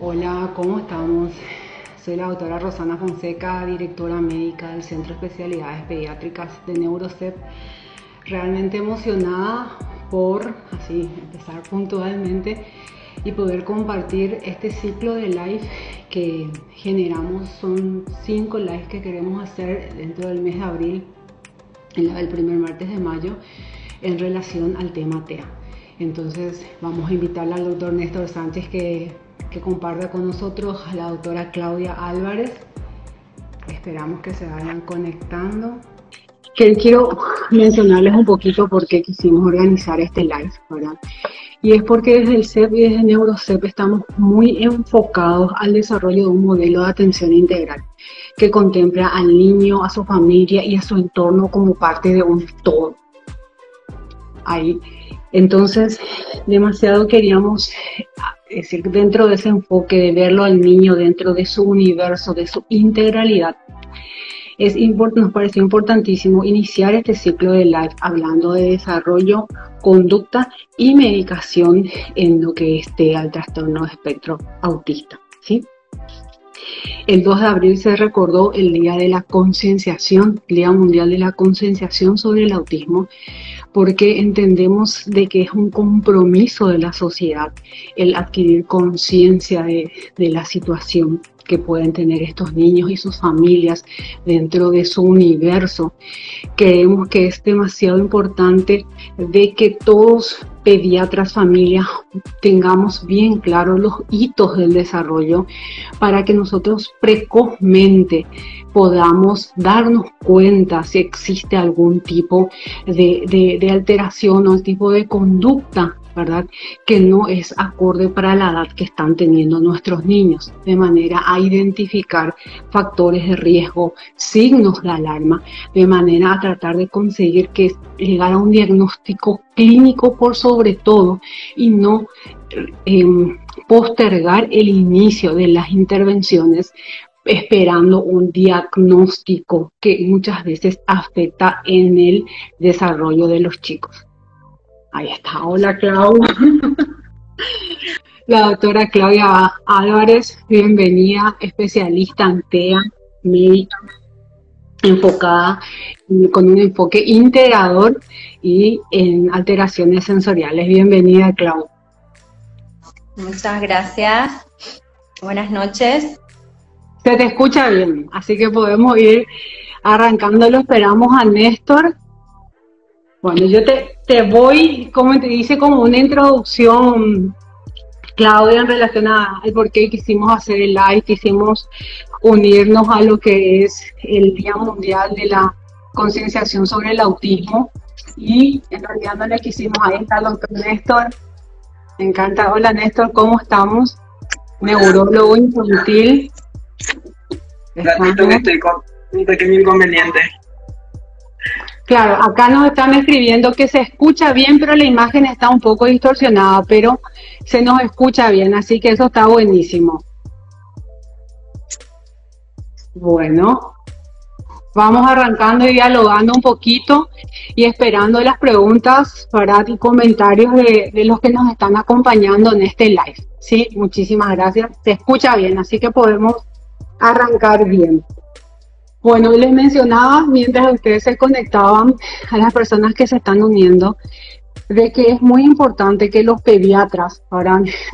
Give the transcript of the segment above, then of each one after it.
Hola, ¿cómo estamos? Soy la doctora Rosana Fonseca, directora médica del Centro de Especialidades Pediátricas de Neurocep. Realmente emocionada por así empezar puntualmente y poder compartir este ciclo de live que generamos. Son cinco lives que queremos hacer dentro del mes de abril, el primer martes de mayo, en relación al tema TEA. Entonces vamos a invitarle al doctor Néstor Sánchez que que comparta con nosotros a la doctora Claudia Álvarez. Esperamos que se vayan conectando. Que quiero mencionarles un poquito por qué quisimos organizar este live, ¿verdad? Y es porque desde el CEP y desde NeuroCEP estamos muy enfocados al desarrollo de un modelo de atención integral que contempla al niño, a su familia y a su entorno como parte de un todo. Ahí. Entonces, demasiado queríamos es decir, dentro de ese enfoque de verlo al niño dentro de su universo, de su integralidad, es nos parece importantísimo iniciar este ciclo de live hablando de desarrollo, conducta y medicación en lo que esté al trastorno de espectro autista. ¿sí? El 2 de abril se recordó el Día de la Concienciación, Día Mundial de la Concienciación sobre el Autismo, porque entendemos de que es un compromiso de la sociedad el adquirir conciencia de, la situación que pueden tener estos niños y sus familias dentro de su universo. Creemos que es demasiado importante de que todos pediatras, familias, tengamos bien claros los hitos del desarrollo para que nosotros precozmente podamos darnos cuenta si existe algún tipo de, alteración o tipo de conducta ¿verdad? Que no es acorde para la edad que están teniendo nuestros niños, de manera a identificar factores de riesgo, signos de alarma, de manera a tratar de conseguir que llegar a un diagnóstico clínico por sobre todo y no em, postergar el inicio de las intervenciones esperando un diagnóstico que muchas veces afecta en el desarrollo de los chicos. Ahí está. Hola, Clau. La doctora Claudia Álvarez, bienvenida, especialista en TEA, médica, enfocada con un enfoque integrador y en alteraciones sensoriales. Bienvenida, Clau. Muchas gracias. Buenas noches. Se te escucha bien, así que podemos ir arrancándolo. Esperamos a Néstor bueno, yo te, te voy, como te dice, como una introducción, Claudia, en relación al por qué quisimos hacer el live, quisimos unirnos a lo que es el Día Mundial de la Concienciación sobre el Autismo. Y en realidad no le quisimos, ahí está el doctor Néstor. Me encanta. Hola Néstor, ¿cómo estamos? Neurólogo infantil. Estoy con un pequeño inconveniente. Claro, acá nos están escribiendo que se escucha bien, pero la imagen está un poco distorsionada, pero se nos escucha bien, así que eso está buenísimo. Bueno, vamos arrancando y dialogando un poquito y esperando las preguntas y comentarios de, de los que nos están acompañando en este live. Sí, muchísimas gracias. Se escucha bien, así que podemos arrancar bien. Bueno, les mencionaba mientras ustedes se conectaban a las personas que se están uniendo, de que es muy importante que los pediatras,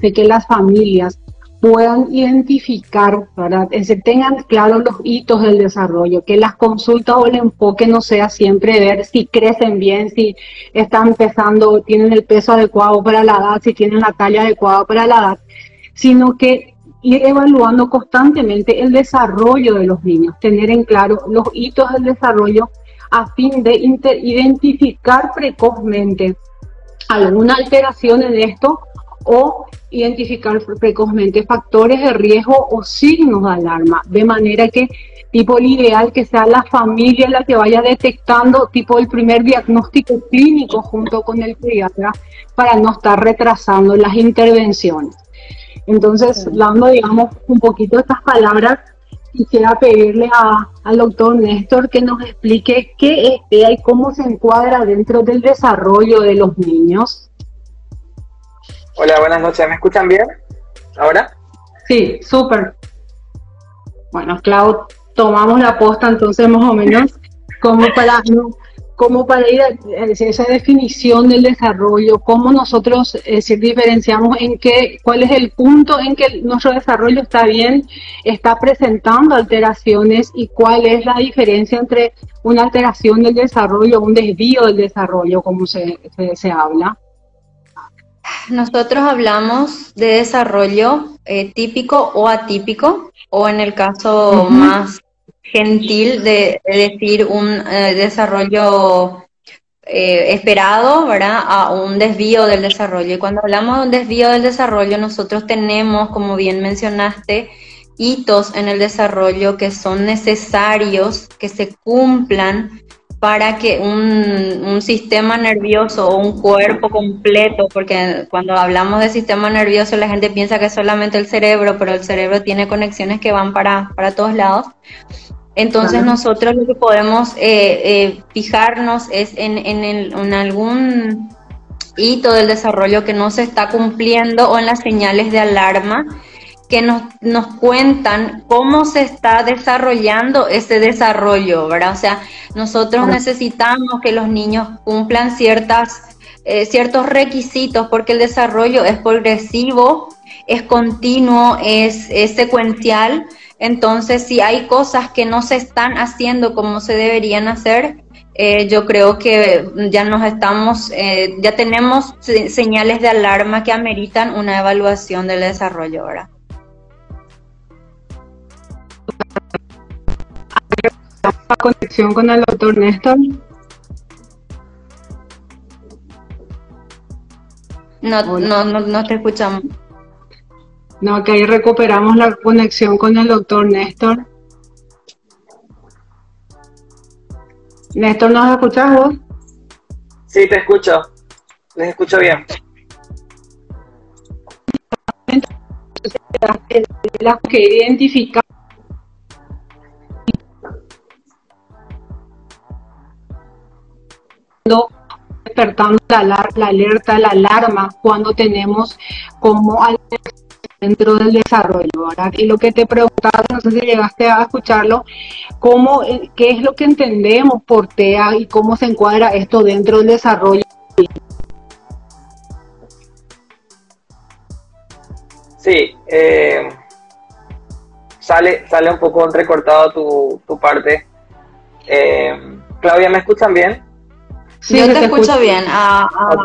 de que las familias puedan identificar, ¿verdad? que tengan claros los hitos del desarrollo, que las consultas o el enfoque no sea siempre ver si crecen bien, si están empezando, tienen el peso adecuado para la edad, si tienen la talla adecuada para la edad, sino que ir evaluando constantemente el desarrollo de los niños, tener en claro los hitos del desarrollo a fin de identificar precozmente alguna alteración en esto o identificar precozmente factores de riesgo o signos de alarma, de manera que tipo el ideal que sea la familia la que vaya detectando tipo el primer diagnóstico clínico junto con el pediatra para no estar retrasando las intervenciones. Entonces, dando, digamos, un poquito estas palabras, quisiera pedirle al doctor Néstor que nos explique qué es y cómo se encuadra dentro del desarrollo de los niños. Hola, buenas noches. ¿Me escuchan bien? ¿Ahora? Sí, súper. Bueno, Clau, tomamos la posta entonces más o menos como para como para ir a esa definición del desarrollo, cómo nosotros es diferenciamos en qué, cuál es el punto en que nuestro desarrollo está bien, está presentando alteraciones y cuál es la diferencia entre una alteración del desarrollo, un desvío del desarrollo, como se, se, habla. Nosotros hablamos de desarrollo eh, típico o atípico, o en el caso más gentil de, decir un eh, desarrollo eh, esperado, ¿verdad? A un desvío del desarrollo. Y cuando hablamos de un desvío del desarrollo, nosotros tenemos, como bien mencionaste, hitos en el desarrollo que son necesarios que se cumplan para que un, un, sistema nervioso o un cuerpo completo, porque cuando hablamos de sistema nervioso la gente piensa que es solamente el cerebro, pero el cerebro tiene conexiones que van para, para todos lados. Entonces nosotros lo que podemos eh, eh, fijarnos es en, en, algún hito del desarrollo que no se está cumpliendo o en las señales de alarma que nos, nos cuentan cómo se está desarrollando ese desarrollo, ¿verdad? O sea, nosotros necesitamos que los niños cumplan ciertas, eh, ciertos requisitos porque el desarrollo es progresivo, es continuo, es, es secuencial entonces, si hay cosas que no se están haciendo como se deberían hacer, eh, yo creo que ya nos estamos, eh, ya tenemos señales de alarma que ameritan una evaluación del desarrollo ahora. Conexión con el doctor Néstor? No, no, no, no te escuchamos. No, que ahí recuperamos la conexión con el doctor Néstor. Néstor, ¿nos escuchas vos? Sí, te escucho. Les escucho bien. La que identificar despertando la, la, alerta, la alarma, cuando tenemos como dentro del desarrollo, ¿verdad? Y lo que te preguntaba, no sé si llegaste a escucharlo, cómo, eh, qué es lo que entendemos por TEA y cómo se encuadra esto dentro del desarrollo. Sí, eh, sale, sale un poco entrecortado tu, tu parte. Eh, Claudia, ¿me escuchan bien? Sí, Yo te, escucho, bien. Ah, ah.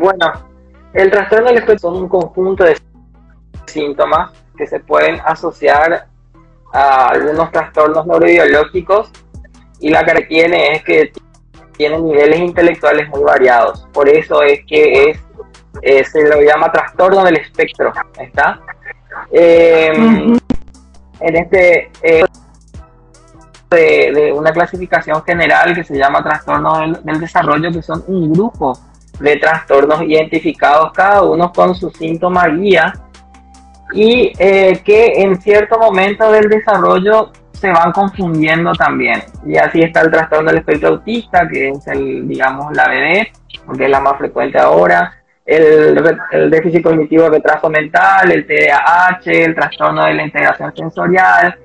bueno, el trastorno del espectro son un conjunto de síntomas que se pueden asociar a algunos trastornos neurobiológicos y la que tiene es que tiene niveles intelectuales muy variados. Por eso es que es, eh, se lo llama trastorno del espectro. ¿Está? Em, en este eh, de, una clasificación general que se llama trastorno del desarrollo, que son un grupo de trastornos identificados, cada uno con su síntoma guía, y eh, que en cierto momento del desarrollo se van confundiendo también. Y así está el trastorno del espectro autista, que es el, digamos, la BD, porque es la más frecuente ahora, el, el déficit cognitivo de retraso mental, el TDAH, el trastorno de la integración sensorial,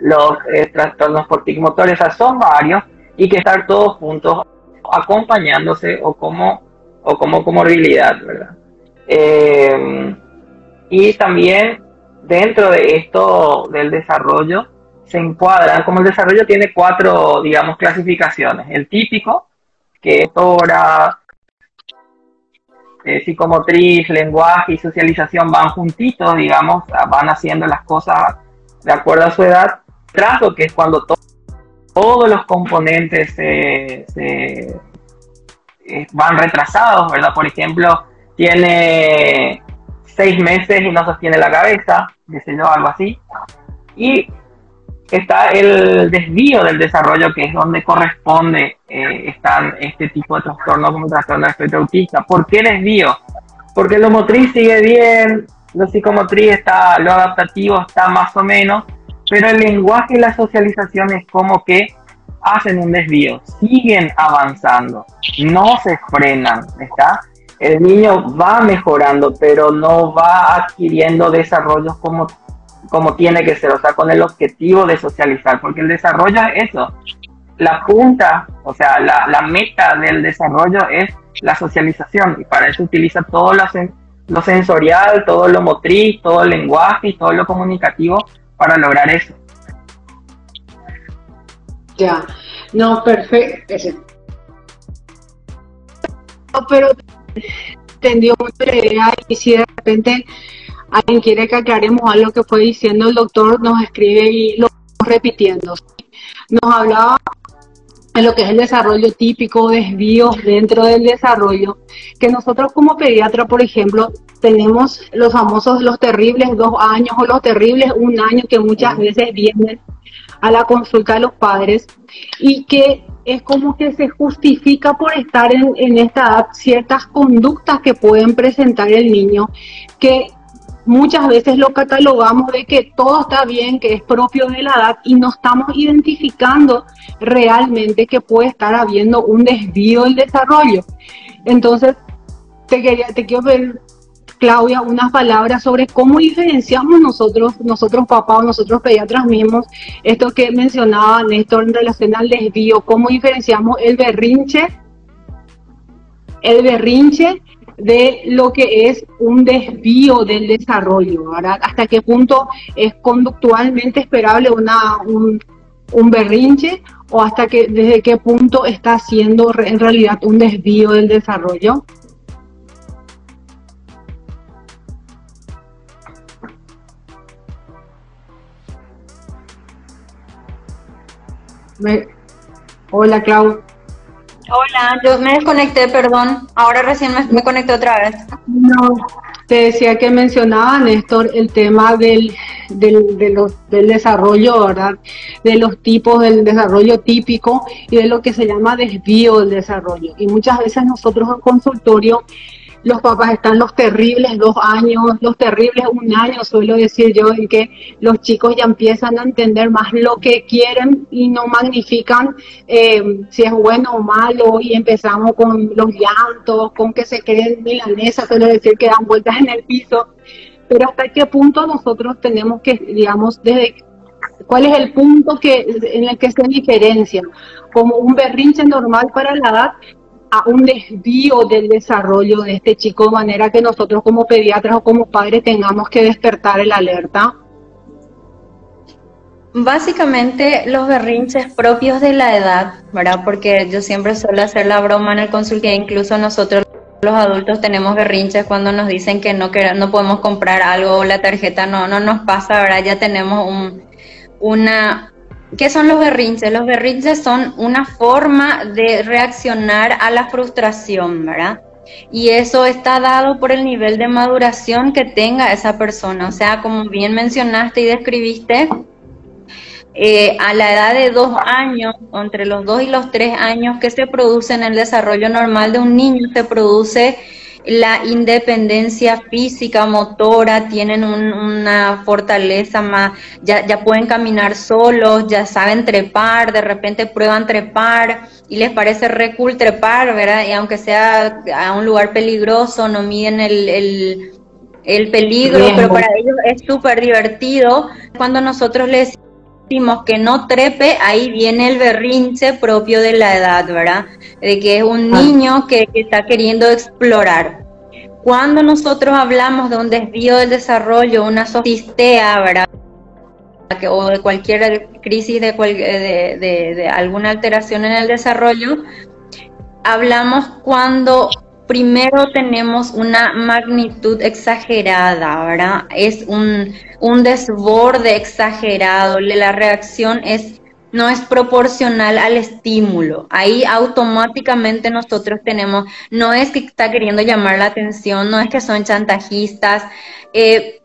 los eh, trastornos por motores, son varios, y que estar todos juntos acompañándose o como o como comorbilidad, ¿verdad? Eh, y también dentro de esto del desarrollo se encuadran, como el desarrollo tiene cuatro, digamos, clasificaciones. El típico, que es ahora eh, psicomotriz, lenguaje y socialización van juntitos, digamos, van haciendo las cosas de acuerdo a su edad. Trazo, que es cuando todos los componentes se eh, van retrasados, ¿verdad? Por ejemplo, tiene seis meses y no sostiene la cabeza, yo, algo así. Y está el desvío del desarrollo, que es donde corresponde eh, están este tipo de trastornos como el trastorno de espectro autista. ¿Por qué desvío? Porque lo motriz sigue bien, lo psicomotriz está, lo adaptativo está más o menos, pero el lenguaje y la socialización es como que hacen un desvío, siguen avanzando, no se frenan, ¿está? el niño va mejorando, pero no va adquiriendo desarrollos como, como tiene que ser, o sea, con el objetivo de socializar, porque el desarrollo es eso. La punta, o sea, la, la meta del desarrollo es la socialización y para eso utiliza todo lo, lo sensorial, todo lo motriz, todo el lenguaje y todo lo comunicativo para lograr eso. Ya, no, perfecto. Pero entendió mucha idea y si de repente alguien quiere que aclaremos algo que fue diciendo el doctor, nos escribe y lo repitiendo. Nos hablaba de lo que es el desarrollo típico, desvíos dentro del desarrollo, que nosotros como pediatra, por ejemplo, tenemos los famosos los terribles dos años o los terribles un año que muchas veces vienen a la consulta de los padres y que es como que se justifica por estar en, en esta edad ciertas conductas que pueden presentar el niño que muchas veces lo catalogamos de que todo está bien, que es propio de la edad y no estamos identificando realmente que puede estar habiendo un desvío del desarrollo. Entonces, te, quería, te quiero ver, Claudia, unas palabras sobre cómo diferenciamos nosotros, nosotros papás, nosotros pediatras mismos, esto que mencionaba Néstor en relación al desvío, cómo diferenciamos el berrinche, el berrinche de lo que es un desvío del desarrollo, Hasta qué punto es conductualmente esperable una, un, un berrinche o hasta que desde qué punto está siendo en realidad un desvío del desarrollo. Hola, Clau. Hola, yo me desconecté, perdón. Ahora recién me, conecté otra vez. No, te decía que mencionaba, Néstor, el tema del, del, del desarrollo, ¿verdad? De los tipos del desarrollo típico y de lo que se llama desvío del desarrollo. Y muchas veces nosotros en consultorio los papás están los terribles dos años, los terribles un año, suelo decir yo, en que los chicos ya empiezan a entender más lo que quieren y no magnifican eh, si es bueno o malo y empezamos con los llantos, con que se creen milanesas, suelo decir que dan vueltas en el piso, pero hasta qué punto nosotros tenemos que, digamos, desde cuál es el punto que en el que se diferencia como un berrinche normal para la edad a un desvío del desarrollo de este chico de manera que nosotros como pediatras o como padres tengamos que despertar el alerta? Básicamente los berrinches propios de la edad, ¿verdad? Porque yo siempre suelo hacer la broma en el consultorio, incluso nosotros los adultos tenemos berrinches cuando nos dicen que no, que no podemos comprar algo o la tarjeta no, no nos pasa, ¿verdad? Ya tenemos un, una, ¿Qué son los berrinches? Los berrinches son una forma de reaccionar a la frustración, ¿verdad? Y eso está dado por el nivel de maduración que tenga esa persona. O sea, como bien mencionaste y describiste, eh, a la edad de dos años, entre los dos y los tres años que se produce en el desarrollo normal de un niño, se produce la independencia física, motora, tienen una fortaleza más, ya, ya pueden caminar solos, ya saben trepar, de repente prueban trepar y les parece re cool trepar, ¿verdad? Y aunque sea a un lugar peligroso, no miden el, el, peligro, pero para ellos es súper divertido. Cuando nosotros les decimos que no trepe, ahí viene el berrinche propio de la edad, ¿verdad? De que es un ah. niño que, está queriendo explorar. Cuando nosotros hablamos de un desvío del desarrollo, una sofistea, ¿verdad? o de cualquier crisis de, de, de, alguna alteración en el desarrollo, hablamos cuando primero tenemos una magnitud exagerada, ¿verdad? Es un, un desborde exagerado, la reacción no es proporcional al estímulo. Ahí automáticamente nosotros tenemos, no es que está queriendo llamar la atención, no es que son chantajistas. Eh,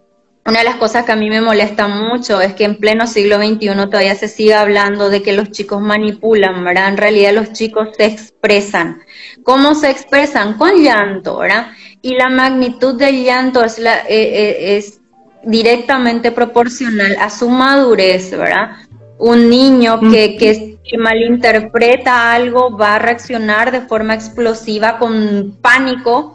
una de las cosas que a mí me molesta mucho es que en pleno siglo XXI todavía se siga hablando de que los chicos manipulan, ¿verdad? En realidad los chicos se expresan. ¿Cómo se expresan? Con llanto, ¿verdad? Y la magnitud del llanto es, la, eh, eh, es directamente proporcional a su madurez, ¿verdad? Un niño que, que, que, malinterpreta algo va a reaccionar de forma explosiva con pánico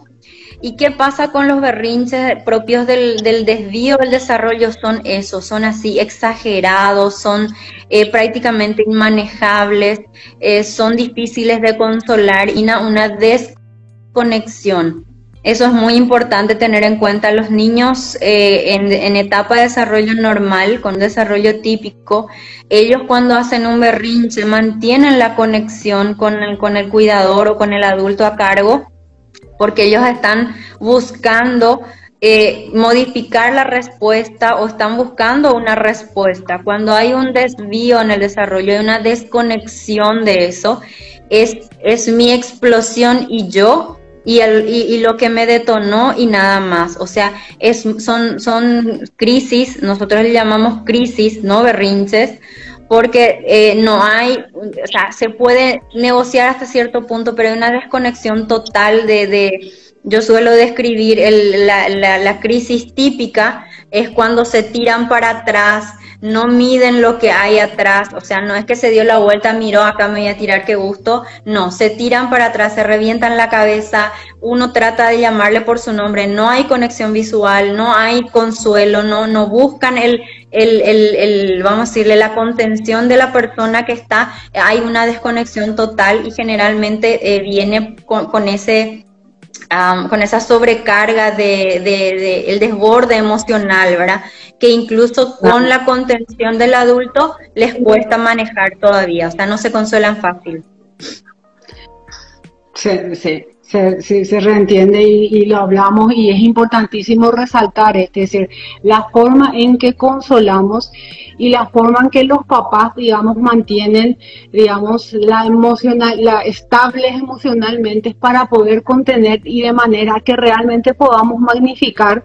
¿Y qué pasa con los berrinches propios del, desvío del desarrollo? Son esos, son así exagerados, son eh, prácticamente inmanejables, eh, son difíciles de consolar y una, una desconexión. Eso es muy importante tener en cuenta. Los niños eh, en, etapa de desarrollo normal, con desarrollo típico, ellos cuando hacen un berrinche mantienen la conexión con el, con el cuidador o con el adulto a cargo, porque ellos están buscando eh, modificar la respuesta o están buscando una respuesta. Cuando hay un desvío en el desarrollo, hay una desconexión de eso, es, es mi explosión y yo y, el, y, lo que me detonó y nada más. O sea, es, son, son crisis, nosotros le llamamos crisis, no berrinches, porque eh, no hay, o sea, se puede negociar hasta cierto punto, pero hay una desconexión total de, de yo suelo describir el, la, la, la crisis típica, es cuando se tiran para atrás, no miden lo que hay atrás, o sea, no es que se dio la vuelta, miró, acá me voy a tirar, qué gusto, no, se tiran para atrás, se revientan la cabeza, uno trata de llamarle por su nombre, no hay conexión visual, no hay consuelo, no, no buscan el, el, el, vamos a decirle, la contención de la persona que está, hay una desconexión total y generalmente eh, viene con, con ese con esa sobrecarga de, de, el desborde emocional, ¿verdad? Que incluso con la contención del adulto les cuesta manejar todavía, o sea, no se consuelan fácil. Sí, sí se, se, reentiende y, lo hablamos y es importantísimo resaltar, es decir, la forma en que consolamos y la forma en que los papás, digamos, mantienen, digamos, la emocional, la estables emocionalmente para poder contener y de manera que realmente podamos magnificar,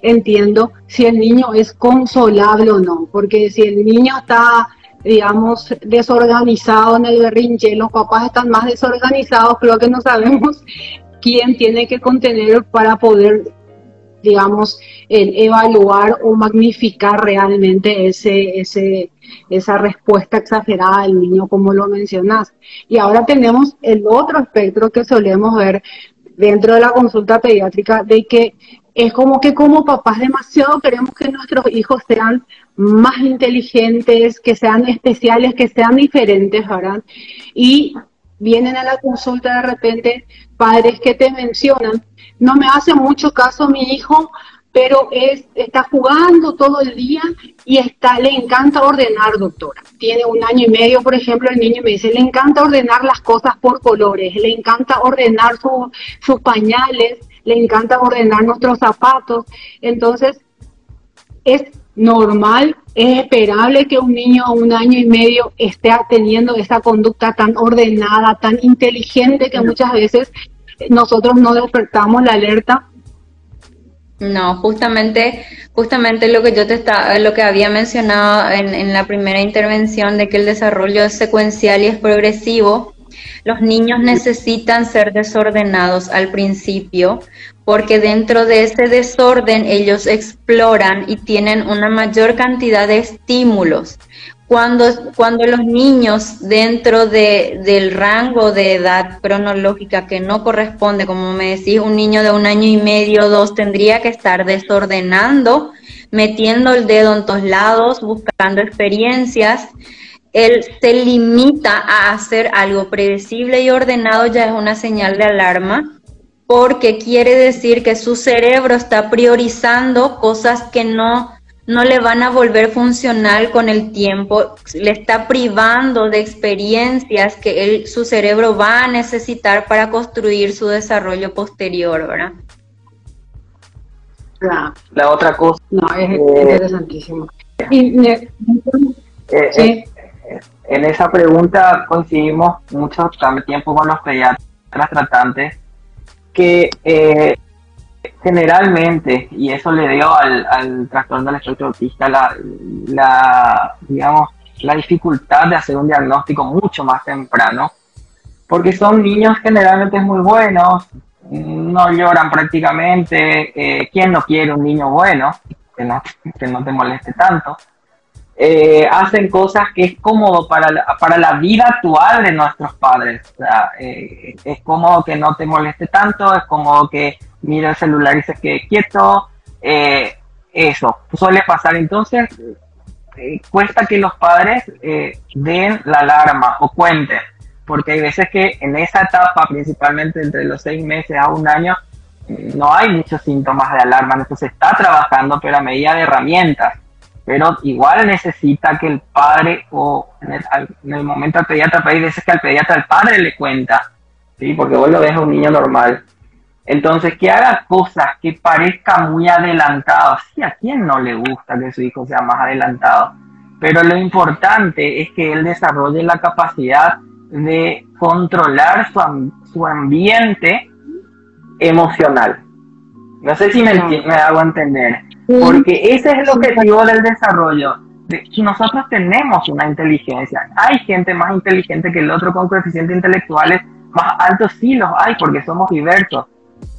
entiendo, si el niño es consolable o no, porque si el niño está digamos, desorganizado en el berrinche, los papás están más desorganizados, creo que no sabemos quién tiene que contener para poder, digamos, evaluar o magnificar realmente ese, ese, esa respuesta exagerada del niño, como lo mencionas. Y ahora tenemos el otro espectro que solemos ver dentro de la consulta pediátrica, de que es como que como papás demasiado queremos que nuestros hijos sean más inteligentes, que sean especiales, que sean diferentes, ¿verdad? Y vienen a la consulta de repente padres que te mencionan, no me hace mucho caso mi hijo, pero es, está jugando todo el día y está, le encanta ordenar, doctora. Tiene un año y medio, por ejemplo, el niño me dice, le encanta ordenar las cosas por colores, le encanta ordenar sus pañales, le encanta ordenar nuestros zapatos. Entonces, es normal, es esperable que un niño a un año y medio esté teniendo esa conducta tan ordenada, tan inteligente que muchas veces nosotros no despertamos la alerta. No, justamente, justamente lo que yo te estaba, lo que había mencionado en, en la primera intervención de que el desarrollo es secuencial y es progresivo, los niños necesitan ser desordenados al principio porque dentro de ese desorden ellos exploran y tienen una mayor cantidad de estímulos. Cuando, cuando los niños dentro de, del rango de edad cronológica que no corresponde, como me decís, un niño de un año y medio, dos, tendría que estar desordenando, metiendo el dedo en todos lados, buscando experiencias, él se limita a hacer algo predecible y ordenado, ya es una señal de alarma, porque quiere decir que su cerebro está priorizando cosas que no, no le van a volver funcional con el tiempo, le está privando de experiencias que él, su cerebro va a necesitar para construir su desarrollo posterior, ¿verdad? La, otra cosa. No, es eh, interesantísimo. Eh, sí en esa pregunta coincidimos mucho tiempo con los pediatras tratantes que eh, generalmente, y eso le dio al, trastorno del espectro autista la, digamos, la dificultad de hacer un diagnóstico mucho más temprano, porque son niños generalmente muy buenos, no lloran prácticamente, eh, ¿quién no quiere un niño bueno? Que no, que no te moleste tanto. Eh, hacen cosas que es cómodo para la, para la vida actual de nuestros padres. Eh, es cómodo que no te moleste tanto, es cómodo que mira el celular y se quede quieto, eh, eso suele pasar. Entonces, cuesta que los padres den la alarma o cuenten, porque hay veces que en esa etapa, principalmente entre los seis meses a un año, no hay muchos síntomas de alarma, entonces está trabajando, pero a medida de herramientas. Pero igual necesita que el padre o en el, momento al pediatra, hay veces que al pediatra el padre le cuenta, ¿sí? porque vos lo ves a un niño normal. Entonces, que haga cosas que parezca muy adelantado. Sí, a quién no le gusta que su hijo sea más adelantado. Pero lo importante es que él desarrolle la capacidad de controlar su, su ambiente emocional. No sé si me, me hago entender, porque ese es el objetivo del desarrollo. De, nosotros tenemos una inteligencia. Hay gente más inteligente que el otro con coeficientes intelectuales más altos, sí los hay, porque somos diversos.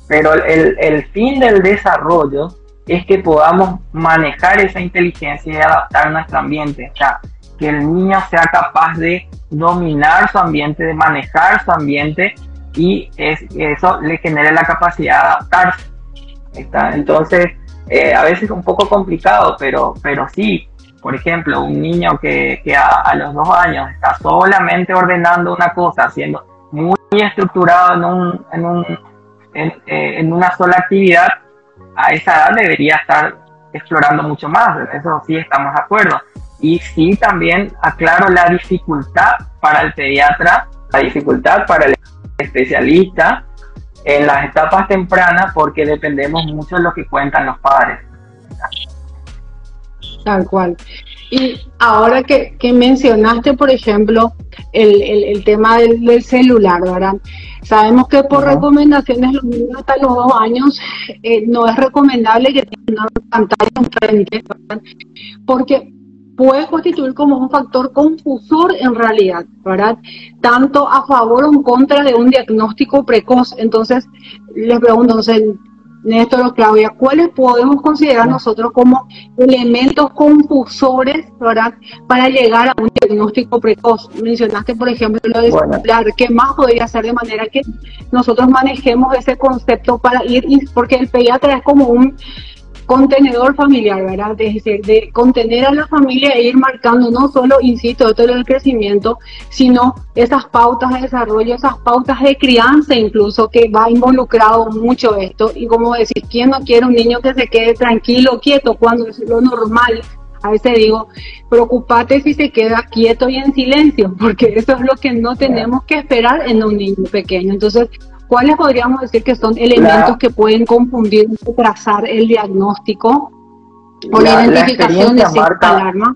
Pero el, el fin del desarrollo es que podamos manejar esa inteligencia y adaptar nuestro ambiente. O sea, que el niño sea capaz de dominar su ambiente, de manejar su ambiente y es, eso le genera la capacidad de adaptarse. Entonces, eh, a veces es un poco complicado, pero, pero sí, por ejemplo, un niño que, que a, los dos años está solamente ordenando una cosa, siendo muy estructurado en, un, en, un, en, eh, en una sola actividad, a esa edad debería estar explorando mucho más, eso sí estamos de acuerdo. Y sí también aclaro la dificultad para el pediatra, la dificultad para el especialista en las etapas tempranas porque dependemos mucho de lo que cuentan los padres. Tal cual. Y ahora que, mencionaste, por ejemplo, el, tema del, celular, ¿verdad? Sabemos que por recomendaciones los niños hasta los dos años eh, no es recomendable que tengan una pantalla enfrente, ¿verdad? Porque puede constituir como un factor confusor en realidad, ¿verdad? Tanto a favor o en contra de un diagnóstico precoz. Entonces, les pregunto, entonces, Néstor o Claudia, ¿cuáles podemos considerar nosotros como elementos confusores, ¿verdad? Para llegar a un diagnóstico precoz. Mencionaste, por ejemplo, lo de celular. ¿Qué más podría ser de manera que nosotros manejemos ese concepto para ir, porque el pediatra es como un contenedor familiar, ¿verdad? Es decir, de contener a la familia e ir marcando no solo, insisto, todo el crecimiento, sino esas pautas de desarrollo, esas pautas de crianza incluso, que va involucrado mucho esto. Y como decir, ¿quién no quiere un niño que se quede tranquilo, quieto, cuando es lo normal? A veces digo, preocupate si se queda quieto y en silencio, porque eso es lo que no tenemos que esperar en un niño pequeño. Entonces, ¿Cuáles podríamos decir que son elementos que pueden confundir, trazar el diagnóstico o la, identificación de cierta alarma?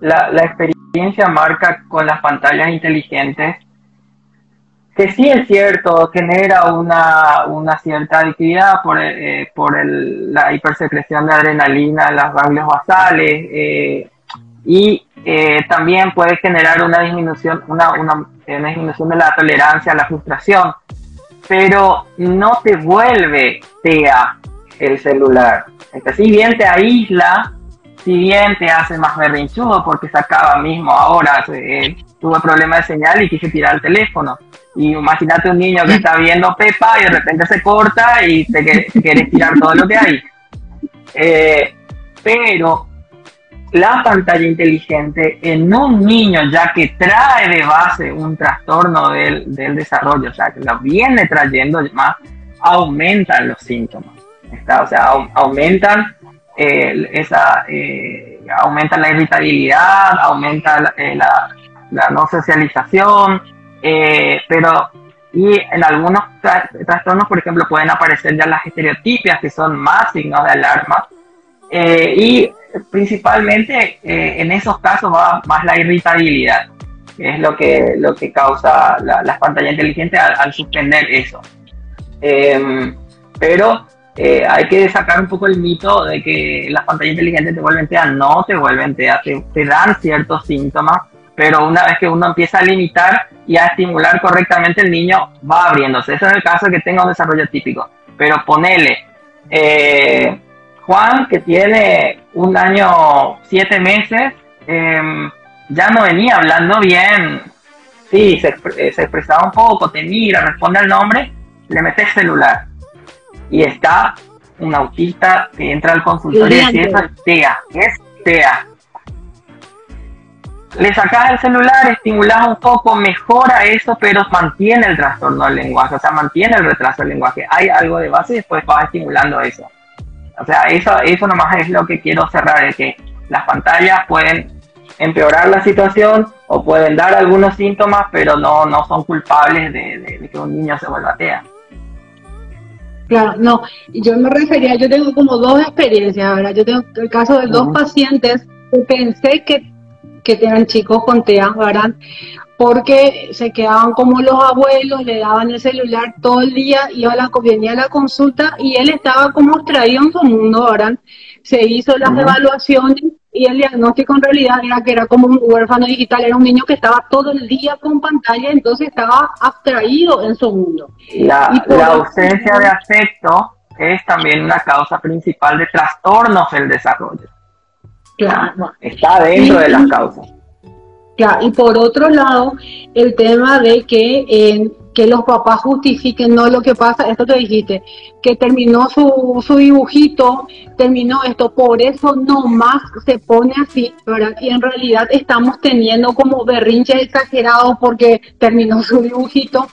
La, experiencia marca con las pantallas inteligentes que sí es cierto, genera una, una cierta adictividad por, eh, por el, la hipersecreción de adrenalina en las ganglios basales eh, y eh, también puede generar una disminución, una, una, una disminución de la tolerancia la frustración pero no te vuelve TEA el celular. si bien te aísla, si bien te hace más berrinchudo, porque se acaba mismo ahora, eh, tuve problema de señal y quise tirar el teléfono. Y imagínate un niño que está viendo Pepa y de repente se corta y te, quieres tirar todo lo que hay. Eh, pero la pantalla inteligente en un niño ya que trae de base un trastorno del, desarrollo, o sea, que lo viene trayendo más, aumentan los síntomas. ¿está? O sea, aumentan eh, esa, eh, aumenta la irritabilidad, aumenta eh, la, la, no socialización, pero y en algunos trastornos, por ejemplo, pueden aparecer ya las estereotipias, que son más signos de alarma, y principalmente eh, en esos casos va más la irritabilidad, que es lo que, lo que causa las pantallas inteligentes al, suspender eso. Em, pero eh, hay que sacar un poco el mito de que las pantallas inteligentes te vuelven TEA, no te vuelven TEA, te, te dan ciertos síntomas, pero una vez que uno empieza a limitar y a estimular correctamente, el niño va abriéndose. Eso es el caso que tenga un desarrollo típico, pero ponele. Eh, Juan, que tiene un año, siete meses, em, ya no venía hablando bien. Sí, se, eh, se, expresaba un poco, te mira, responde al nombre, le metes celular. y está un autista que entra al consultorio y dice, es TEA, es TEA. Le sacas el celular, estimulas un poco, mejora eso, pero mantiene el trastorno del lenguaje, o sea, mantiene el retraso del lenguaje. Hay algo de base y después vas estimulando eso. O sea, eso, eso nomás es lo que quiero cerrar, es que las pantallas pueden empeorar la situación o pueden dar algunos síntomas, pero no, no son culpables de, que un niño se vuelva TEA. Claro, no, yo me refería, yo tengo como dos experiencias, ¿verdad? Yo tengo el caso de dos pacientes que pensé que, que eran chicos con TEA, ¿verdad? Porque se quedaban como los abuelos, le daban el celular todo el día, iba a la, venía a la consulta y él estaba como extraído en su mundo, ¿verdad? Se hizo las evaluaciones y el diagnóstico en realidad era que era como un huérfano digital, era un niño que estaba todo el día con pantalla, entonces estaba abstraído en su mundo. La, ausencia de afecto es también una causa principal de trastornos del desarrollo. Claro. Está dentro de las causas. Y por otro lado, el tema de que en que los papás justifiquen, no lo que pasa, esto te dijiste, que terminó su, su dibujito, terminó esto, por eso no más se pone así, ¿verdad? Y en realidad estamos teniendo como berrinches exagerados porque terminó su dibujito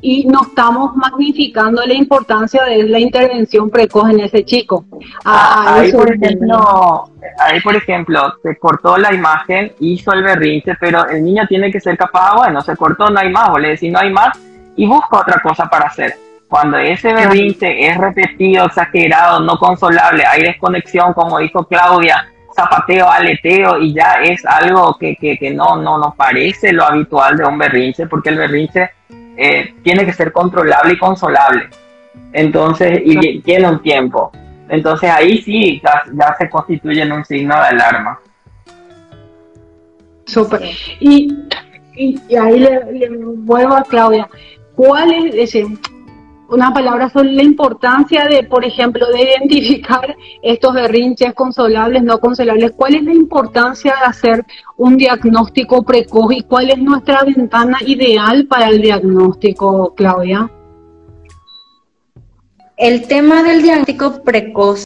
y no estamos magnificando la importancia de la intervención precoz en ese chico. ahí, por ejemplo, ahí, por ejemplo, se cortó la imagen, hizo el berrinche, pero el niño tiene que ser capaz, bueno, se cortó, no hay más, o le decís no hay más, y busca otra cosa para hacer. Cuando ese berrinche es repetido, exagerado, no consolable, hay desconexión, como dijo Claudia, zapateo, aleteo, y ya es algo que, que, no, no nos parece lo habitual de un berrinche, porque el berrinche eh, tiene que ser controlable y consolable. Entonces, y tiene un tiempo. Entonces ahí sí ya, se constituye en un signo de alarma. Súper. Y, y, ahí le, le, vuelvo a Claudia. ¿Cuál es, ese, una palabra sobre la importancia de, por ejemplo, de identificar estos berrinches consolables, no consolables? ¿Cuál es la importancia de hacer un diagnóstico precoz y cuál es nuestra ventana ideal para el diagnóstico, Claudia? El tema del diagnóstico precoz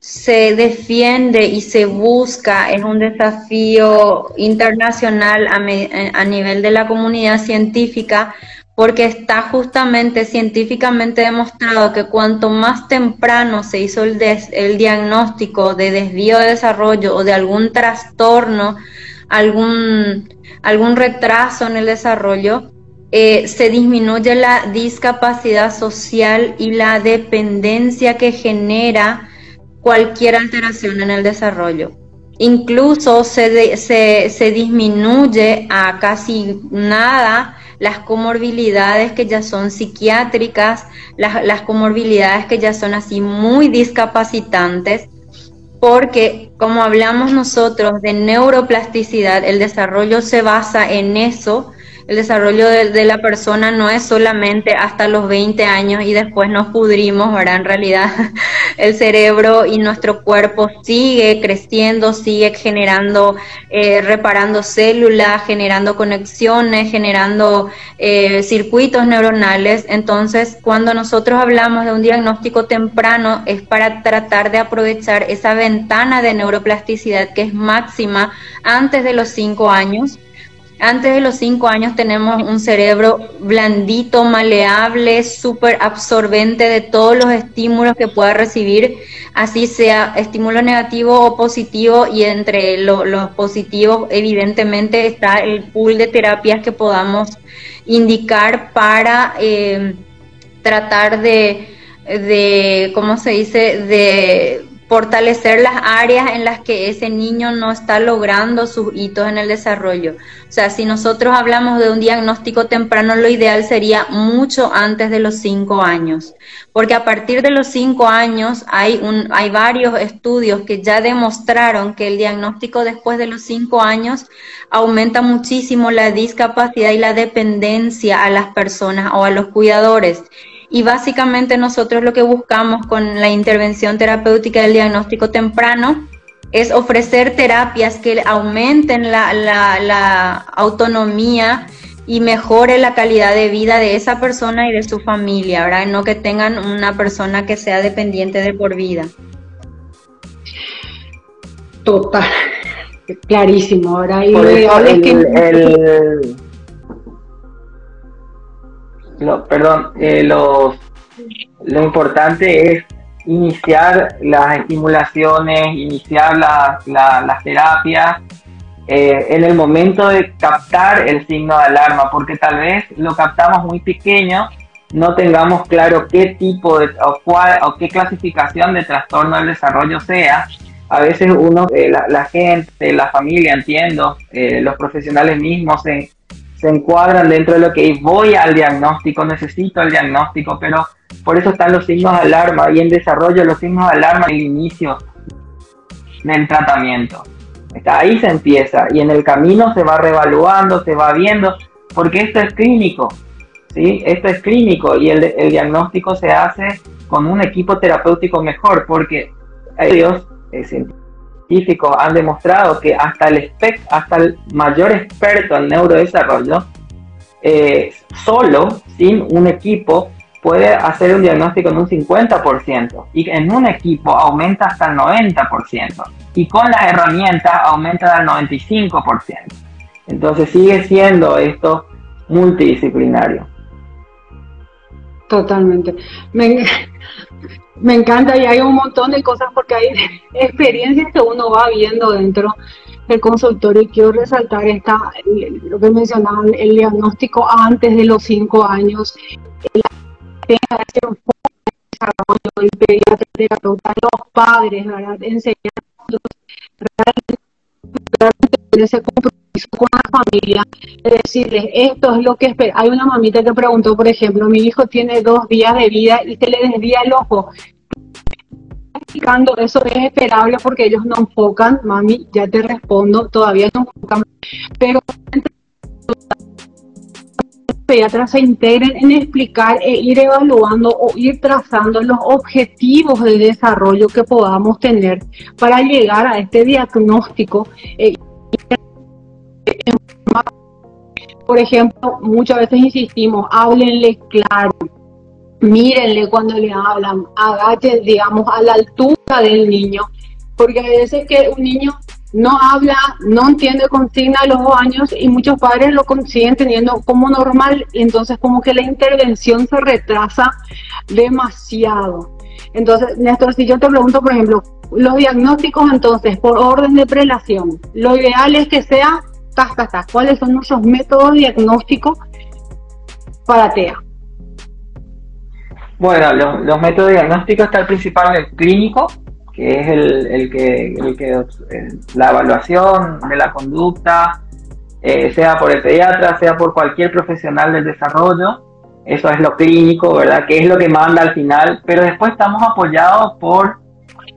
se defiende y se busca, es un desafío internacional a, a nivel de la comunidad científica porque está justamente científicamente demostrado que cuanto más temprano se hizo el, diagnóstico de desvío de desarrollo o de algún trastorno, algún, algún retraso en el desarrollo, eh, se disminuye la discapacidad social y la dependencia que genera cualquier alteración en el desarrollo. Incluso se, se, se disminuye a casi nada las comorbilidades que ya son psiquiátricas, las, las comorbilidades que ya son así muy discapacitantes, porque como hablamos nosotros de neuroplasticidad, el desarrollo se basa en eso, el desarrollo de, la persona no es solamente hasta los 20 años y después nos pudrimos, ¿verdad? En realidad el cerebro y nuestro cuerpo sigue creciendo, sigue generando, eh, reparando células, generando conexiones, generando eh, circuitos neuronales. Entonces, cuando nosotros hablamos de un diagnóstico temprano, es para tratar de aprovechar esa ventana de neuroplasticidad que es máxima antes de los 5 años antes de los cinco años tenemos un cerebro blandito, maleable, súper absorbente de todos los estímulos que pueda recibir, así sea estímulo negativo o positivo, y entre los positivos evidentemente está el pool de terapias que podamos indicar para eh, tratar de, de, ¿cómo se dice?, de fortalecer las áreas en las que ese niño no está logrando sus hitos en el desarrollo. O sea, si nosotros hablamos de un diagnóstico temprano, lo ideal sería mucho antes de los cinco años, porque a partir de los cinco años hay, un, hay varios estudios que ya demostraron que el diagnóstico después de los cinco años aumenta muchísimo la discapacidad y la dependencia a las personas o a los cuidadores. Y básicamente nosotros lo que buscamos con la intervención terapéutica del diagnóstico temprano es ofrecer terapias que aumenten la, autonomía y mejore la calidad de vida de esa persona y de su familia, ¿verdad? No que tengan una persona que sea dependiente de por vida. Total, clarísimo, ¿verdad? Y perdón, eh, los, lo importante es iniciar las estimulaciones, iniciar las terapias eh, en el momento de captar el signo de alarma, porque tal vez lo captamos muy pequeño, no tengamos claro qué tipo de o, cuál, o qué clasificación de trastorno del desarrollo sea. A veces uno, eh, la, gente, la familia, entiendo, los profesionales mismos se encuadran dentro de lo que es voy al diagnóstico, necesito el diagnóstico, pero por eso están los signos de alarma y en desarrollo los signos de alarma el inicio del tratamiento. Ahí se empieza y en el camino se va reevaluando, se va viendo, porque esto es clínico, ¿sí? Esto es clínico y el, diagnóstico se hace con un equipo terapéutico mejor, porque ellos, eh, han demostrado que hasta el, hasta el mayor experto en neurodesarrollo, eh, solo, sin un equipo, puede hacer un diagnóstico en un 50% y en un equipo aumenta hasta el 90% y con las herramientas aumenta al 95%. Entonces sigue siendo esto multidisciplinario. Totalmente. Me, me, encanta y hay un montón de cosas porque hay experiencias que uno va viendo dentro del consultorio y quiero resaltar esta, lo que mencionaban, el diagnóstico antes de los cinco años, el, el pediatra, terapeuta, los padres, ¿verdad? enseñar ese compromiso con la familia, es decirles, esto es lo que espera. Hay una mamita que preguntó, por ejemplo, mi hijo tiene dos días de vida y se le desvía el ojo. Eso es esperable porque ellos no enfocan, mami, ya te respondo, todavía no enfocan, pero pediatras se integren en explicar e ir evaluando o ir trazando los objetivos de desarrollo que podamos tener para llegar a este diagnóstico. Eh, por ejemplo, muchas veces insistimos, háblenle claro, mírenle cuando le hablan, agachen, digamos, a la altura del niño, porque a veces que un niño no habla, no entiende consigna a los dos años y muchos padres lo consiguen teniendo como normal entonces como que la intervención se retrasa demasiado. Entonces, Néstor, si yo te pregunto, por ejemplo, los diagnósticos entonces, por orden de prelación, lo ideal es que sea, tas, tas, ¿cuáles son nuestros métodos diagnósticos para TEA? Bueno, los, los métodos diagnósticos está el principal el clínico, que es el, que, el que la evaluación de la conducta, eh, sea por el pediatra, sea por cualquier profesional del desarrollo, eso es lo clínico, ¿verdad? Que es lo que manda al final, pero después estamos apoyados por,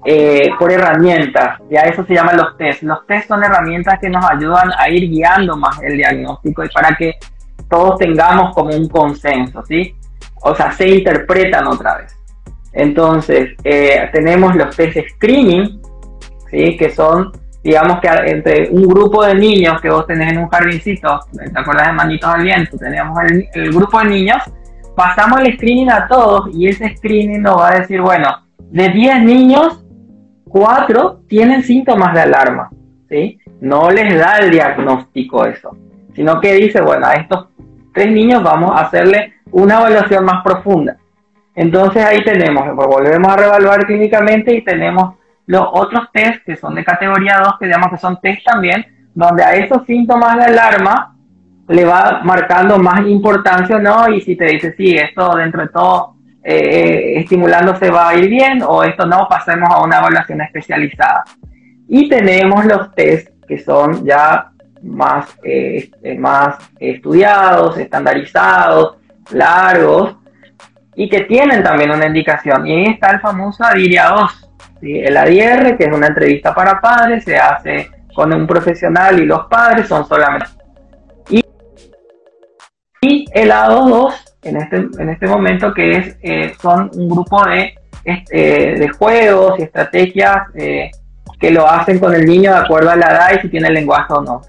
eh, por herramientas, ya eso se llaman los test. Los test son herramientas que nos ayudan a ir guiando más el diagnóstico y para que todos tengamos como un consenso, ¿sí? O sea, se interpretan otra vez. Entonces, eh, tenemos los test screening, ¿sí? que son, digamos que entre un grupo de niños que vos tenés en un jardincito, ¿te acuerdas de Manitos al Viento? Tenemos el, grupo de niños, pasamos el screening a todos y ese screening nos va a decir, bueno, de 10 niños, 4 tienen síntomas de alarma, ¿sí? No les da el diagnóstico eso, sino que dice, bueno, a estos tres niños vamos a hacerle una evaluación más profunda. Entonces ahí tenemos, pues volvemos a reevaluar clínicamente y tenemos los otros test que son de categoría 2, que digamos que son test también, donde a esos síntomas de alarma le va marcando más importancia o no, y si te dice, sí, esto dentro de todo eh, estimulándose va a ir bien, o esto no, pasemos a una evaluación especializada. Y tenemos los test que son ya más, eh, más estudiados, estandarizados, largos, y que tienen también una indicación. Y ahí está el famoso ADIRIA 2, el ADR, que es una entrevista para padres, se hace con un profesional y los padres son solamente. Y, y el ADO2, en este, en este momento, que es, eh, son un grupo de, este, de juegos y estrategias eh, que lo hacen con el niño de acuerdo a la edad y si tiene lenguaje o no.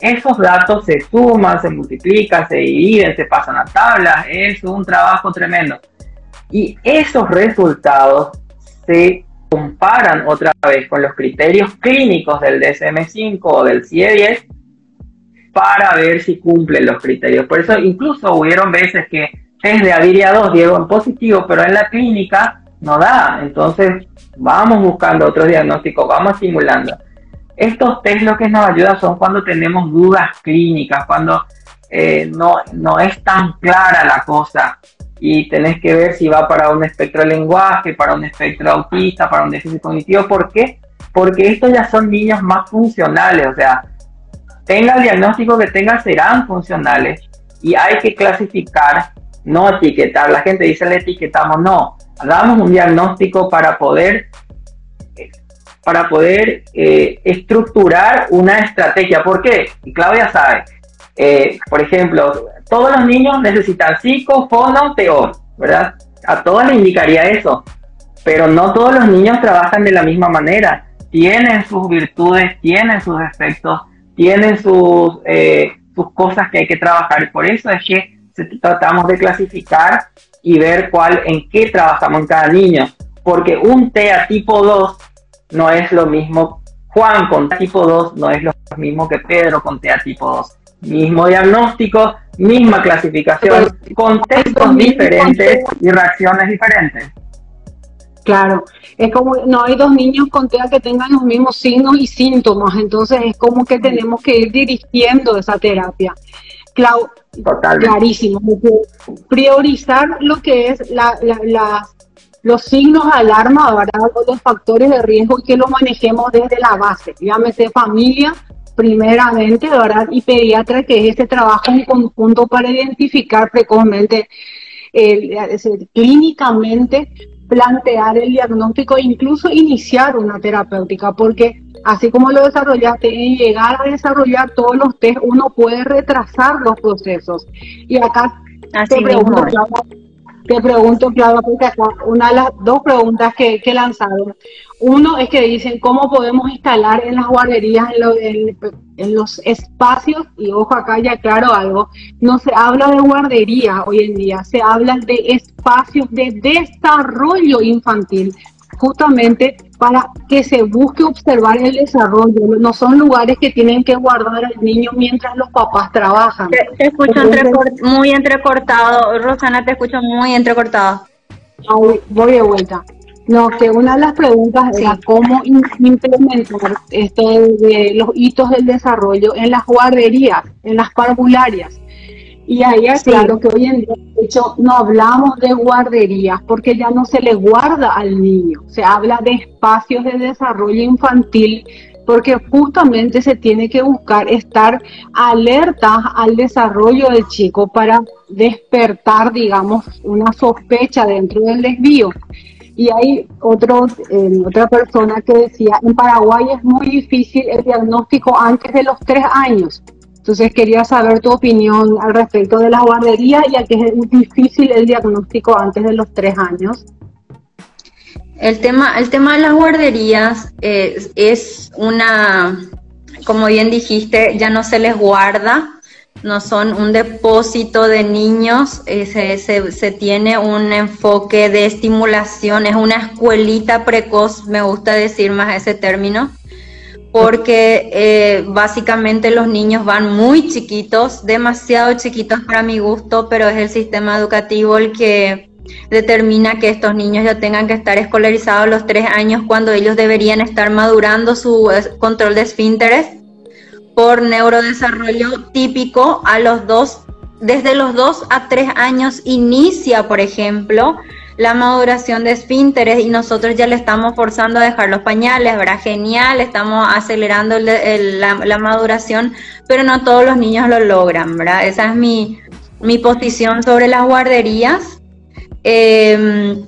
esos datos se suman, se multiplican, se dividen, se pasan a tablas, es un trabajo tremendo. Y esos resultados se comparan otra vez con los criterios clínicos del DSM5 o del CIE10 para ver si cumplen los criterios. Por eso incluso hubieron veces que test de Aviria 2 dieron positivo, pero en la clínica no da. Entonces vamos buscando otros diagnósticos, vamos simulando. Estos test lo que nos ayuda son cuando tenemos dudas clínicas, cuando eh, no, no es tan clara la cosa y tenés que ver si va para un espectro de lenguaje, para un espectro autista, para un déficit cognitivo. ¿Por qué? Porque estos ya son niños más funcionales, o sea, tenga el diagnóstico que tenga, serán funcionales y hay que clasificar, no etiquetar. La gente dice le etiquetamos, no, hagamos un diagnóstico para poder para poder eh, estructurar una estrategia. ¿Por qué? Y Claudia sabe, eh, por ejemplo, todos los niños necesitan psico, fono, teor, ¿verdad? A todos les indicaría eso, pero no todos los niños trabajan de la misma manera. Tienen sus virtudes, tienen sus defectos, tienen sus, eh, sus cosas que hay que trabajar. Por eso es que tratamos de clasificar y ver cuál, en qué trabajamos en cada niño. Porque un TEA tipo 2 no es lo mismo, Juan con tipo 2 no es lo mismo que Pedro con TEA tipo 2 mismo diagnóstico, misma clasificación, contextos diferentes y reacciones diferentes. Claro, es como, no hay dos niños con TEA que tengan los mismos signos y síntomas, entonces es como que tenemos que ir dirigiendo esa terapia. Clau, clarísimo, priorizar lo que es la, los signos de alarma, ¿verdad? los factores de riesgo y que lo manejemos desde la base, llámese familia, primeramente, ¿verdad? Y pediatra, que es este trabajo en conjunto para identificar precozmente, clínicamente, plantear el diagnóstico e incluso iniciar una terapéutica, porque así como lo desarrollaste, en llegar a desarrollar todos los test, uno puede retrasar los procesos. Y acá te pregunto, te pregunto, claro, porque acá una de las dos preguntas que, que lanzaron. Uno es que dicen cómo podemos instalar en las guarderías, en, en, los espacios, y ojo acá ya claro algo, no se habla de guardería hoy en día, se habla de espacios de desarrollo infantil justamente para que se busque observar el desarrollo. No son lugares que tienen que guardar al niño mientras los papás trabajan. Te, escucho muy entrecortado, Rosana, te escucho muy entrecortado. Voy de vuelta. No, que una de las preguntas era cómo implementar esto de los hitos del desarrollo en las guarderías, en las parvularias. Y ahí es claro que hoy en día, de hecho, no hablamos de guarderías porque ya no se le guarda al niño, se habla de espacios de desarrollo infantil porque justamente se tiene que buscar estar alerta al desarrollo del chico para despertar, digamos, una sospecha dentro del desvío. Y hay otro, eh, otra persona que decía, en Paraguay es muy difícil el diagnóstico antes de los tres años. Entonces quería saber tu opinión al respecto de la guardería, ya que es difícil el diagnóstico antes de los tres años. El tema, el tema de las guarderías es, es una, como bien dijiste, ya no se les guarda, no son un depósito de niños, eh, se, se, se, tiene un enfoque de estimulación, es una escuelita precoz, me gusta decir más ese término, porque eh, básicamente los niños van muy chiquitos, demasiado chiquitos para mi gusto, pero es el sistema educativo el que determina que estos niños ya tengan que estar escolarizados a los tres años cuando ellos deberían estar madurando su eh, control de esfínteres por neurodesarrollo típico a los dos, desde los dos a tres años inicia, por ejemplo, la maduración de esfínteres y nosotros ya le estamos forzando a dejar los pañales, ¿verdad? Genial, estamos acelerando la, maduración, pero no todos los niños lo logran, ¿verdad? Esa es mi, posición sobre las guarderías. Em,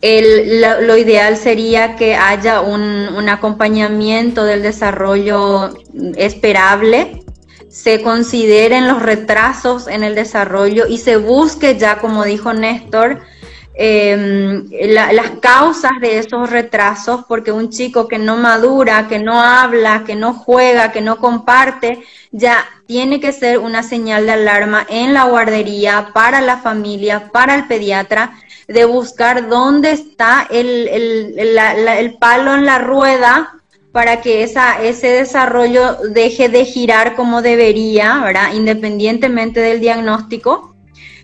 lo, ideal sería que haya un, un acompañamiento del desarrollo esperable, se consideren los retrasos en el desarrollo y se busque ya, como dijo Néstor, em, las causas de esos retrasos, porque un chico que no madura, que no habla, que no juega, que no comparte, ya tiene que ser una señal de alarma en la guardería, para la familia, para el pediatra, de buscar dónde está el, el palo en la rueda para que esa, ese desarrollo deje de girar como debería, ¿verdad? Independientemente del diagnóstico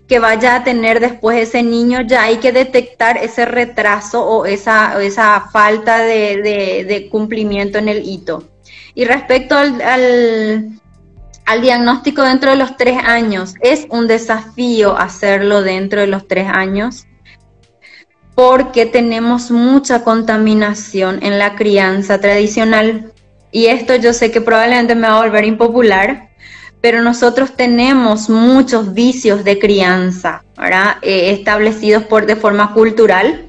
que vaya a tener después ese niño, ya hay que detectar ese retraso o esa, esa falta de, cumplimiento en el hito. Y respecto al, al, diagnóstico dentro de los tres años, es un desafío hacerlo dentro de los tres años porque tenemos mucha contaminación en la crianza tradicional. Y esto yo sé que probablemente me va a volver impopular, pero nosotros tenemos muchos vicios de crianza, eh, establecidos por, de forma cultural.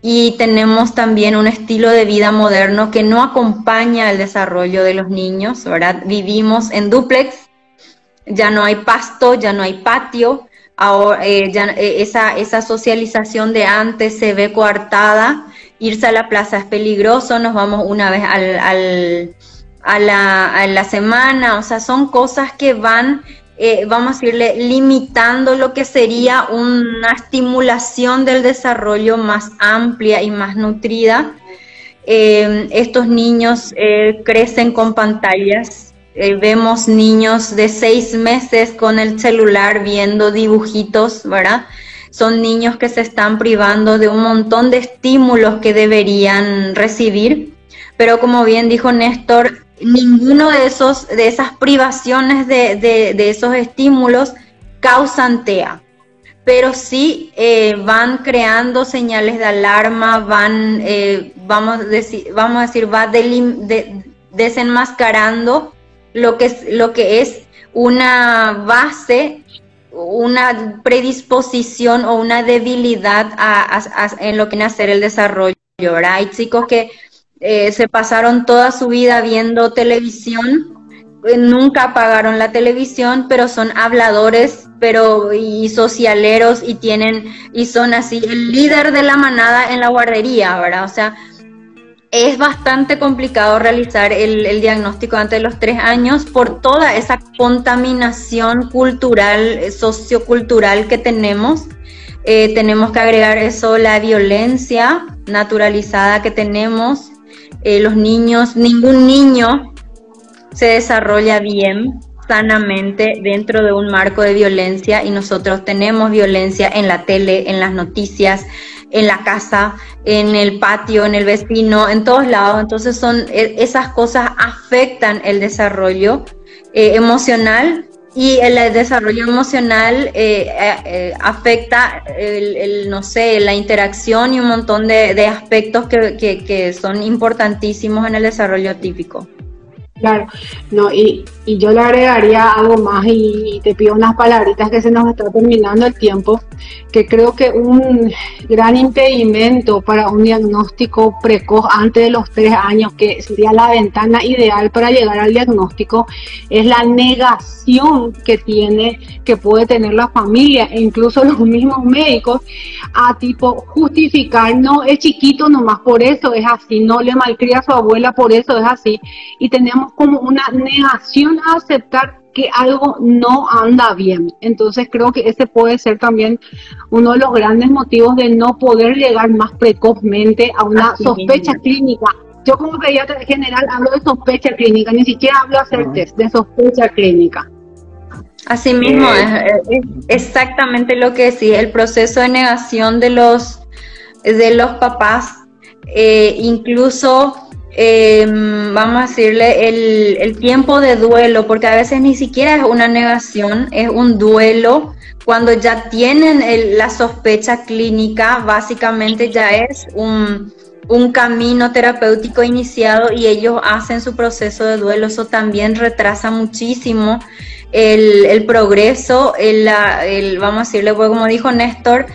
Y tenemos también un estilo de vida moderno que no acompaña el desarrollo de los niños, ¿verdad? Vivimos en duplex, ya no hay pasto, ya no hay patio, ahora, eh, eh, esa, esa socialización de antes se ve coartada, irse a la plaza es peligroso, nos vamos una vez al, a, la, a, la, semana, o sea, son cosas que van, eh, vamos a decirle, limitando lo que sería una estimulación del desarrollo más amplia y más nutrida. estos niños crecen con pantallas eh, vemos niños de seis meses con el celular viendo dibujitos, ¿verdad? Son niños que se están privando de un montón de estímulos que deberían recibir, pero como bien dijo Néstor, ninguno de esos, de esas privaciones de, esos estímulos causan TEA, pero sí eh, van creando señales de alarma, van, eh, vamos, a decir, vamos a decir, va desenmascarando lo que es, lo que es una base, una predisposición o una debilidad en lo que viene a ser el desarrollo. Hay chicos que eh, se pasaron toda su vida viendo televisión, eh, nunca apagaron la televisión, pero son habladores, pero y socialeros y tienen y son así el líder de la manada en la guardería, ¿verdad? O sea, es bastante complicado realizar el, diagnóstico antes de los tres años por toda esa contaminación cultural, eh, sociocultural que tenemos. Tenemos que agregar eso, la violencia naturalizada que tenemos. Eh, los niños, ningún niño se desarrolla bien, sanamente dentro de un marco de violencia y nosotros tenemos violencia en la tele, en las noticias, en la casa, en el patio, en el vecino, en todos lados. Entonces son e, esas cosas afectan el desarrollo eh, emocional y el desarrollo emocional eh, eh, afecta el, no sé, la interacción y un montón de, aspectos que, que son importantísimos en el desarrollo típico. Claro, no, y, y, yo le agregaría algo más y, te pido unas palabritas que se nos está terminando el tiempo, que creo que un gran impedimento para un diagnóstico precoz antes de los tres años, que sería la ventana ideal para llegar al diagnóstico, es la negación que tiene, que puede tener la familia e incluso los mismos médicos a tipo justificar, no, es chiquito nomás por eso es así, no le malcría a su abuela por eso es así, y tenemos como una negación a aceptar que algo no anda bien. Entonces creo que ese puede ser también uno de los grandes motivos de no poder llegar más precozmente a una sospecha clínica. Yo como pediatra general hablo de sospecha clínica, ni siquiera hablo de hacer test, de sospecha clínica. Así mismo, eh. es, exactamente lo que decía, el proceso de negación de los, de los papás, eh, incluso Em, vamos a decirle, el, tiempo de duelo, porque a veces ni siquiera es una negación, es un duelo. Cuando ya tienen la sospecha clínica, básicamente ya es un, camino terapéutico iniciado y ellos hacen su proceso de duelo. Eso también retrasa muchísimo el, progreso, el, el, vamos a decirle, pues como dijo Néstor,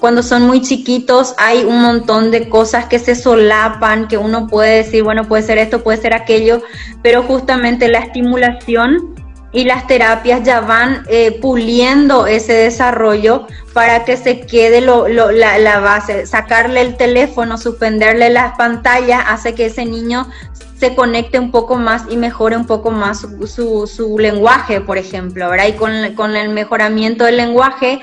cuando son muy chiquitos hay un montón de cosas que se solapan, que uno puede decir, bueno, puede ser esto, puede ser aquello, pero justamente la estimulación y las terapias ya van eh, puliendo ese desarrollo para que se quede la, base. Sacarle el teléfono, suspenderle las pantallas, hace que ese niño se conecte un poco más y mejore un poco más su, su, lenguaje, por ejemplo, ¿verdad? Y con, con el mejoramiento del lenguaje,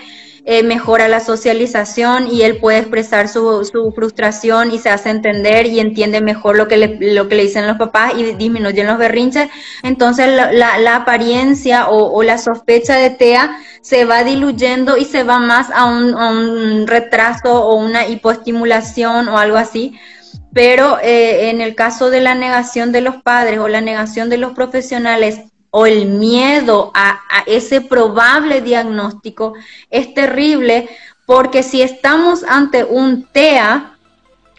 eh, mejora la socialización y él puede expresar su, su, frustración y se hace entender y entiende mejor lo que le, lo que le dicen los papás y disminuyen los berrinches. Entonces la, la, apariencia o, la sospecha de TEA se va diluyendo y se va más a un, a un retraso o una hipoestimulación o algo así pero eh, en el caso de la negación de los padres o la negación de los profesionales o el miedo a, ese probable diagnóstico es terrible porque si estamos ante un TEA,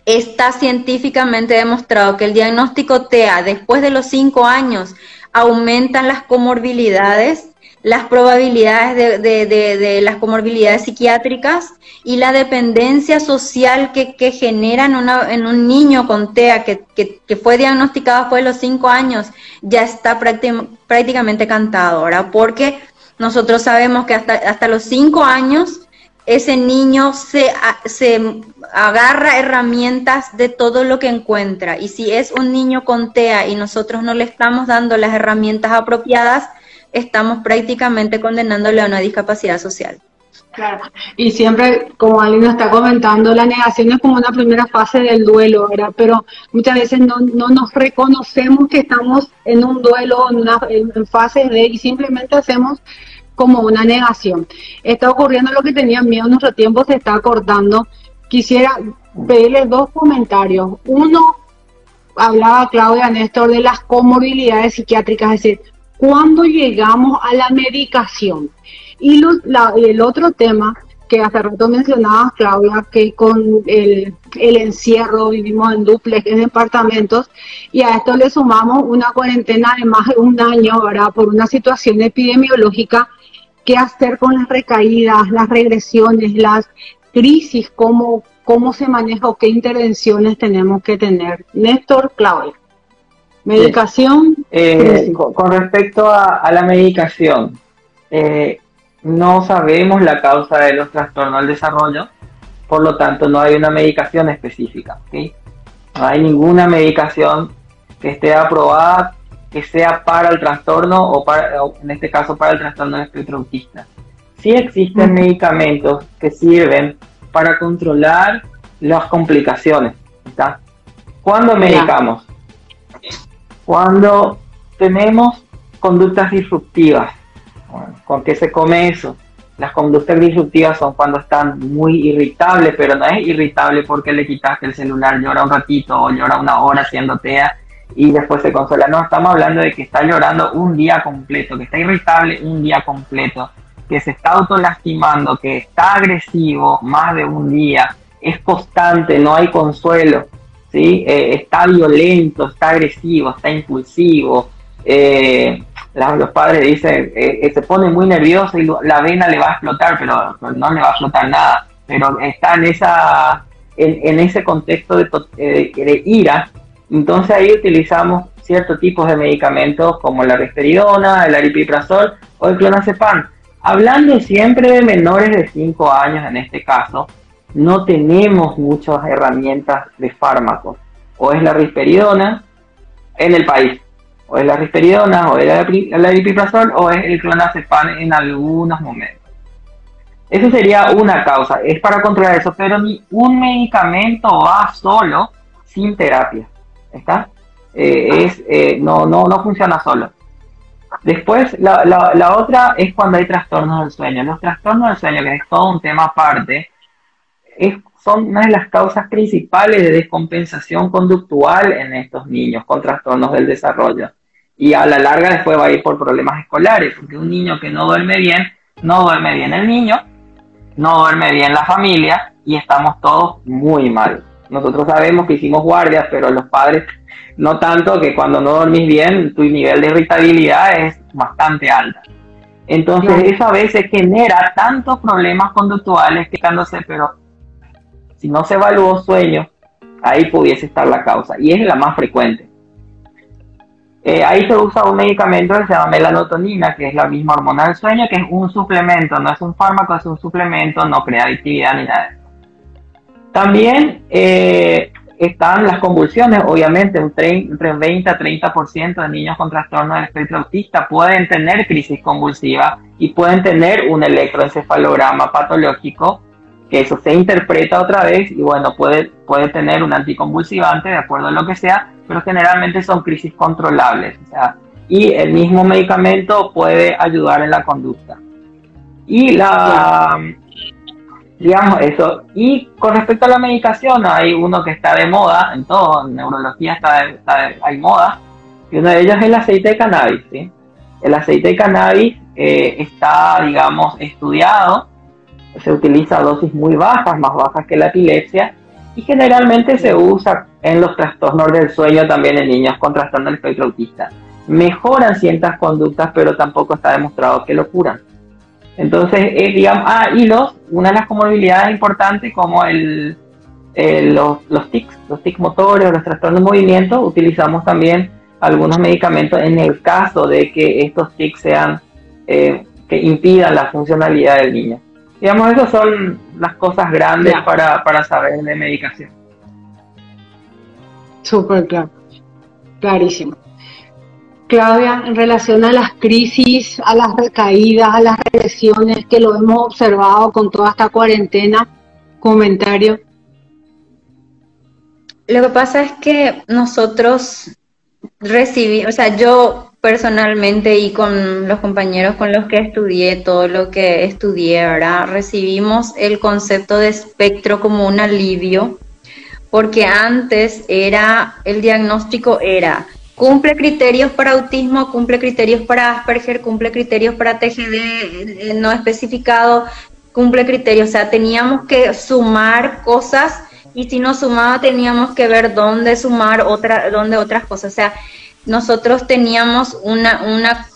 está científicamente demostrado que el diagnóstico TEA después de los cinco años aumentan las comorbilidades, las probabilidades de, las comorbilidades psiquiátricas y la dependencia social que, que generan en un niño con TEA que, fue diagnosticado después de los cinco años, ya está prácticamente cantado, ahora Porque nosotros sabemos que hasta, hasta los cinco años ese niño se, se agarra herramientas de todo lo que encuentra. Y si es un niño con TEA y nosotros no le estamos dando las herramientas apropiadas, estamos prácticamente condenándole a una discapacidad social. Claro, y siempre, como nos está comentando, la negación es como una primera fase del duelo, ¿verdad? Pero muchas veces no, no nos reconocemos que estamos en un duelo, en una en fase de, y simplemente hacemos como una negación. Está ocurriendo lo que tenían miedo, nuestro tiempo se está cortando. Quisiera pedirles dos comentarios. Uno, hablaba Claudia Néstor de las comorbilidades psiquiátricas, es decir, cuando llegamos a la medicación. Y el otro tema que hace rato mencionaba Claudia, que con el, encierro vivimos en duplex, en departamentos, y a esto le sumamos una cuarentena de más de un año, ¿verdad? Por una situación epidemiológica, ¿qué hacer con las recaídas, las regresiones, las crisis? ¿Cómo, cómo se maneja o qué intervenciones tenemos que tener? Néstor, Claudia. Medicación. Eh, con, respecto a, la medicación, eh, no sabemos la causa de los trastornos del desarrollo, por lo tanto no hay una medicación específica. No hay ninguna medicación que esté aprobada que sea para el trastorno o, para, en este caso para el trastorno del espectro autista. Sí existen medicamentos que sirven para controlar las complicaciones. ¿está? ¿Cuándo medicamos? Cuando tenemos conductas disruptivas, ¿con qué se come eso? Las conductas disruptivas son cuando están muy irritables, pero no es irritable porque le quitaste el celular, llora un ratito o llora una hora haciendo TEA y después se consuela. No, estamos hablando de que está llorando un día completo, que está irritable un día completo, que se está autolastimando, que está agresivo más de un día, es constante, no hay consuelo. ¿Sí? Eh, está violento, está agresivo, está impulsivo. Eh, los padres dicen, eh, se pone muy nervioso y la vena le va a explotar, pero no le va a explotar nada. Pero está en, esa, en, ese contexto de, de, ira. Entonces ahí utilizamos ciertos tipos de medicamentos como la risperidona, el aripiprazol o el clonazepam. Hablando siempre de menores de 5 años en este caso, no tenemos muchas herramientas de fármacos. O es la risperidona en el país, o es la risperidona, o es la, aripiprazol, o es el clonazepam en algunos momentos. Eso sería una causa, es para controlar eso, pero ni un medicamento va solo sin terapia. ¿Está? Eh, es, eh, no, no, no funciona solo. Después, la, la, la, otra es cuando hay trastornos del sueño. Los trastornos del sueño, que es todo un tema aparte, son una de las causas principales de descompensación conductual en estos niños con trastornos del desarrollo. Y a la larga después va a ir por problemas escolares, porque un niño que no duerme bien, no duerme bien el niño, no duerme bien la familia y estamos todos muy mal. Nosotros sabemos que hicimos guardias, pero los padres no tanto que cuando no dormís bien, tu nivel de irritabilidad es bastante alta. Entonces eso a veces genera tantos problemas conductuales que se pero si no se evaluó sueño, ahí pudiese estar la causa y es la más frecuente. eh, ahí se usa un medicamento que se llama melanotonina, que es la misma hormona del sueño, que es un suplemento, no es un fármaco, es un suplemento, no crea adictividad ni nada. También eh, están las convulsiones, obviamente, un entre 20 a 30% de niños con trastorno del espectro autista pueden tener crisis convulsiva y pueden tener un electroencefalograma patológico, que eso se interpreta otra vez y bueno, puede, puede tener un anticonvulsivante de acuerdo a lo que sea, pero generalmente son crisis controlables. O sea, y el mismo medicamento puede ayudar en la conducta. Y la, digamos eso. Y con respecto a la medicación, hay uno que está de moda, en todo, en neurología está, hay moda, y uno de ellos es el aceite de cannabis. ¿sí? El aceite de cannabis eh, está, digamos, estudiado, se utiliza dosis muy bajas, más bajas que la epilepsia, y generalmente se usa en los trastornos del sueño también en niños con trastorno del espectro autista. Mejoran ciertas conductas, pero tampoco está demostrado que lo curan. Entonces, eh, digamos, ah, y los, una de las comorbilidades importantes como el, los, los tics, los tics motores, los trastornos de movimiento, utilizamos también algunos medicamentos en el caso de que estos tics sean, eh, que impidan la funcionalidad del niño. Digamos, esas son las cosas grandes para, para saber de medicación. Súper claro, clarísimo. Claudia, en relación a las crisis, a las recaídas, a las regresiones que lo hemos observado con toda esta cuarentena, comentario. Lo que pasa es que nosotros recibimos, o sea, yo personalmente y con los compañeros con los que estudié, todo lo que estudié, ¿verdad? Recibimos el concepto de espectro como un alivio, porque antes era, el diagnóstico era cumple criterios para autismo, cumple criterios para Asperger, cumple criterios para TGD eh, no especificado, cumple criterios, o sea, teníamos que sumar cosas y si no sumaba teníamos que ver dónde sumar otra, dónde otras cosas, o sea, nosotros teníamos una, una,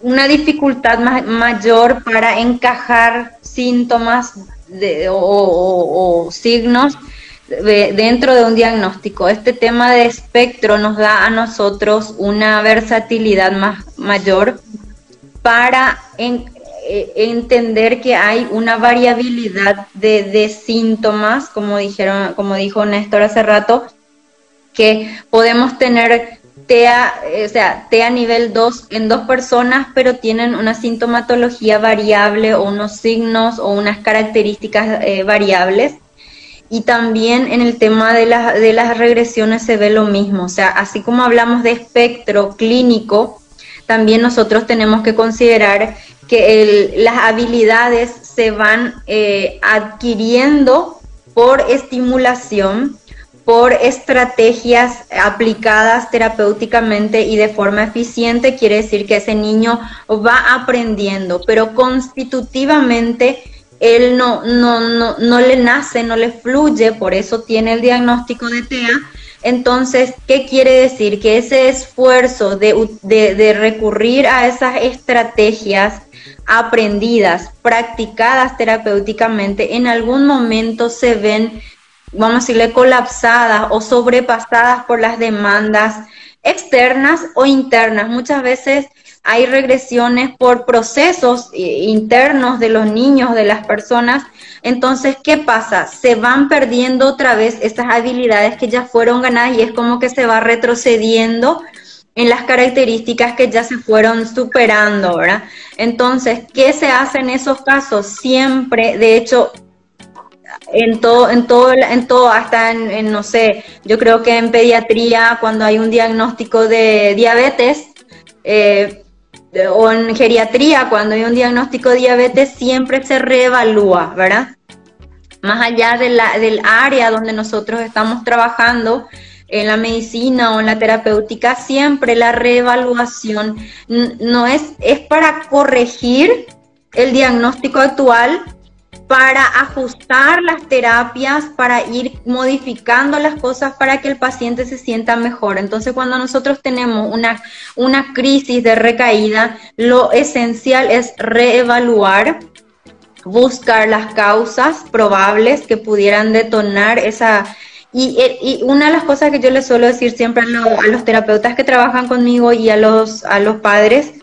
una dificultad mayor para encajar síntomas de, o signos dentro de un diagnóstico. Este tema de espectro nos da a nosotros una versatilidad más mayor para eh, entender que hay una variabilidad de, síntomas, como dijeron, como dijo Néstor hace rato, que podemos tener TEA, eh, o sea, TEA nivel 2 en dos personas, pero tienen una sintomatología variable o unos signos o unas características eh, variables. Y también en el tema de, de las regresiones se ve lo mismo, o sea, así como hablamos de espectro clínico, también nosotros tenemos que considerar que las habilidades se van eh, adquiriendo por estimulación, por estrategias aplicadas terapéuticamente y de forma eficiente, quiere decir que ese niño va aprendiendo, pero constitutivamente él no, no, no, no le nace, no le fluye, por eso tiene el diagnóstico de TEA. Entonces, ¿qué quiere decir? Que ese esfuerzo de, de, recurrir a esas estrategias aprendidas, practicadas terapéuticamente, en algún momento se ven, vamos a decirle, colapsadas o sobrepasadas por las demandas externas o internas. Muchas veces hay regresiones por procesos internos de los niños, de las personas. Entonces, ¿qué pasa? Se van perdiendo otra vez estas habilidades que ya fueron ganadas y es como que se va retrocediendo en las características que ya se fueron superando, ¿verdad? Entonces, ¿qué se hace en esos casos? Siempre, de hecho, en todo, en todo, en todo, hasta en, no sé, yo creo que en pediatría, cuando hay un diagnóstico de diabetes, eh, o en geriatría, cuando hay un diagnóstico de diabetes, siempre se reevalúa, ¿verdad? Más allá de la, del área donde nosotros estamos trabajando, en la medicina o en la terapéutica, siempre la reevaluación no es, es para corregir el diagnóstico actual, para ajustar las terapias, para ir modificando las cosas para que el paciente se sienta mejor. Entonces, cuando nosotros tenemos una, una crisis de recaída, lo esencial es reevaluar, buscar las causas probables que pudieran detonar esa, Y, una de las cosas que yo les suelo decir siempre a, los terapeutas que trabajan conmigo y a los, a los padres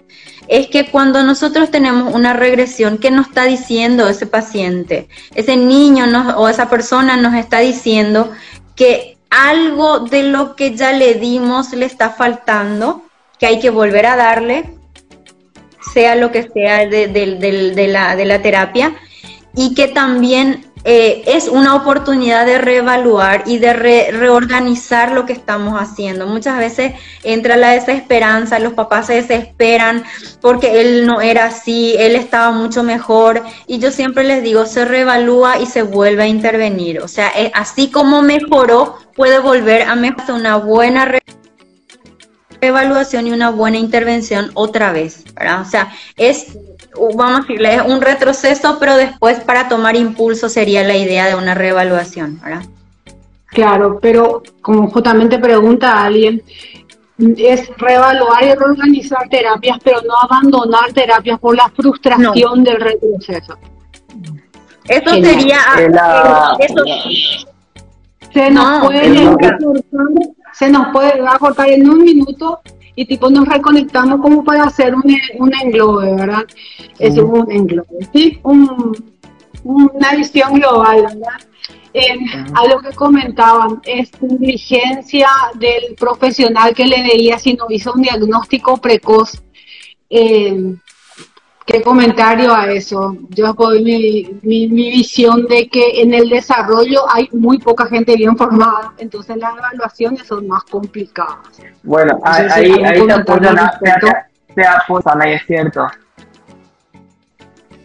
es que cuando nosotros tenemos una regresión, ¿qué nos está diciendo ese paciente? Ese niño o esa persona nos está diciendo que algo de lo que ya le dimos le está faltando, que hay que volver a darle, sea lo que sea de, la, de la terapia, y que también eh, es una oportunidad de reevaluar y de reorganizar lo que estamos haciendo. Muchas veces entra la desesperanza, los papás se desesperan porque él no era así, él estaba mucho mejor y yo siempre les digo, se reevalúa y se vuelve a intervenir. O sea, eh, así como mejoró, puede volver a mejorar una buena reevaluación y una buena intervención otra vez. O sea, es vamos a decirle, un retroceso, pero después para tomar impulso sería la idea de una reevaluación, ¿verdad? Claro, pero como justamente pregunta alguien, es reevaluar y reorganizar terapias, pero no abandonar terapias por la frustración del retroceso. Eso sería... se nos puede se nos puede cortar en un minuto y tipo nos reconectamos como para hacer un, un englobe, ¿verdad? Es un englobe, ¿sí? una visión global, ¿verdad? a lo que comentaban, es negligencia del profesional que le veía si no hizo un diagnóstico precoz. Eh, ¿Qué comentario a eso? Yo doy mi, mi, visión de que en el desarrollo hay muy poca gente bien formada, entonces las evaluaciones son más complicadas. Bueno, ahí, ahí te apoyan, te, es cierto.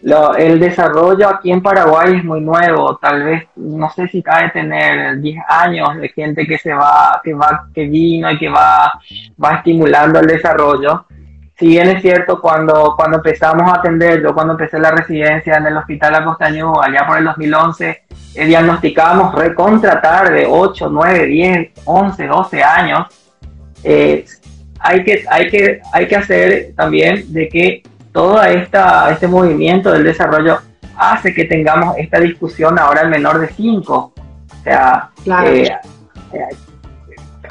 Lo, el desarrollo aquí en Paraguay es muy nuevo, tal vez, no sé si cabe tener 10 años de gente que se va, que va, que vino y que va, va estimulando el desarrollo si bien es cierto, cuando, cuando empezamos a atender, yo cuando empecé la residencia en el Hospital Acostañú, allá por el 2011, eh, diagnosticábamos recontratar de 8, 9, 10, 11, 12 años. Eh, hay, que, hay, que, hay que hacer también de que todo esta, este movimiento del desarrollo hace que tengamos esta discusión ahora el menor de 5. O sea, eh,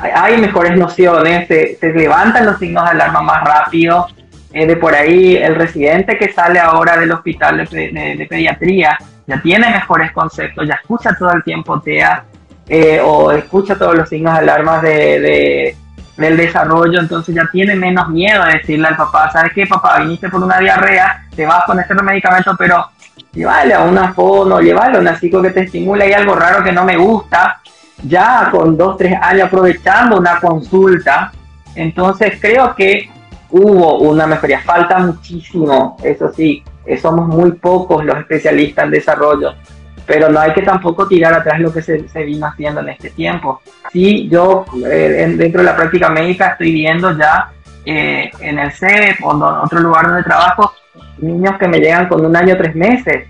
hay mejores nociones, se, levantan los signos de alarma más rápido. Eh, de por ahí, el residente que sale ahora del hospital de, pediatría ya tiene mejores conceptos, ya escucha todo el tiempo TEA eh, o escucha todos los signos de alarma de, del desarrollo, entonces ya tiene menos miedo a decirle al papá, ¿sabes qué, papá? Viniste por una diarrea, te vas con este medicamento, pero llévale a una fono, llévale a una psico que te estimula, hay algo raro que no me gusta, ya con dos, tres años aprovechando una consulta. Entonces creo que hubo una mejoría. Falta muchísimo, eso sí, eh, somos muy pocos los especialistas en desarrollo, pero no hay que tampoco tirar atrás lo que se, vino haciendo en este tiempo. Sí, yo eh, dentro de la práctica médica estoy viendo ya eh, en el CEP o en otro lugar donde trabajo niños que me llegan con un año tres meses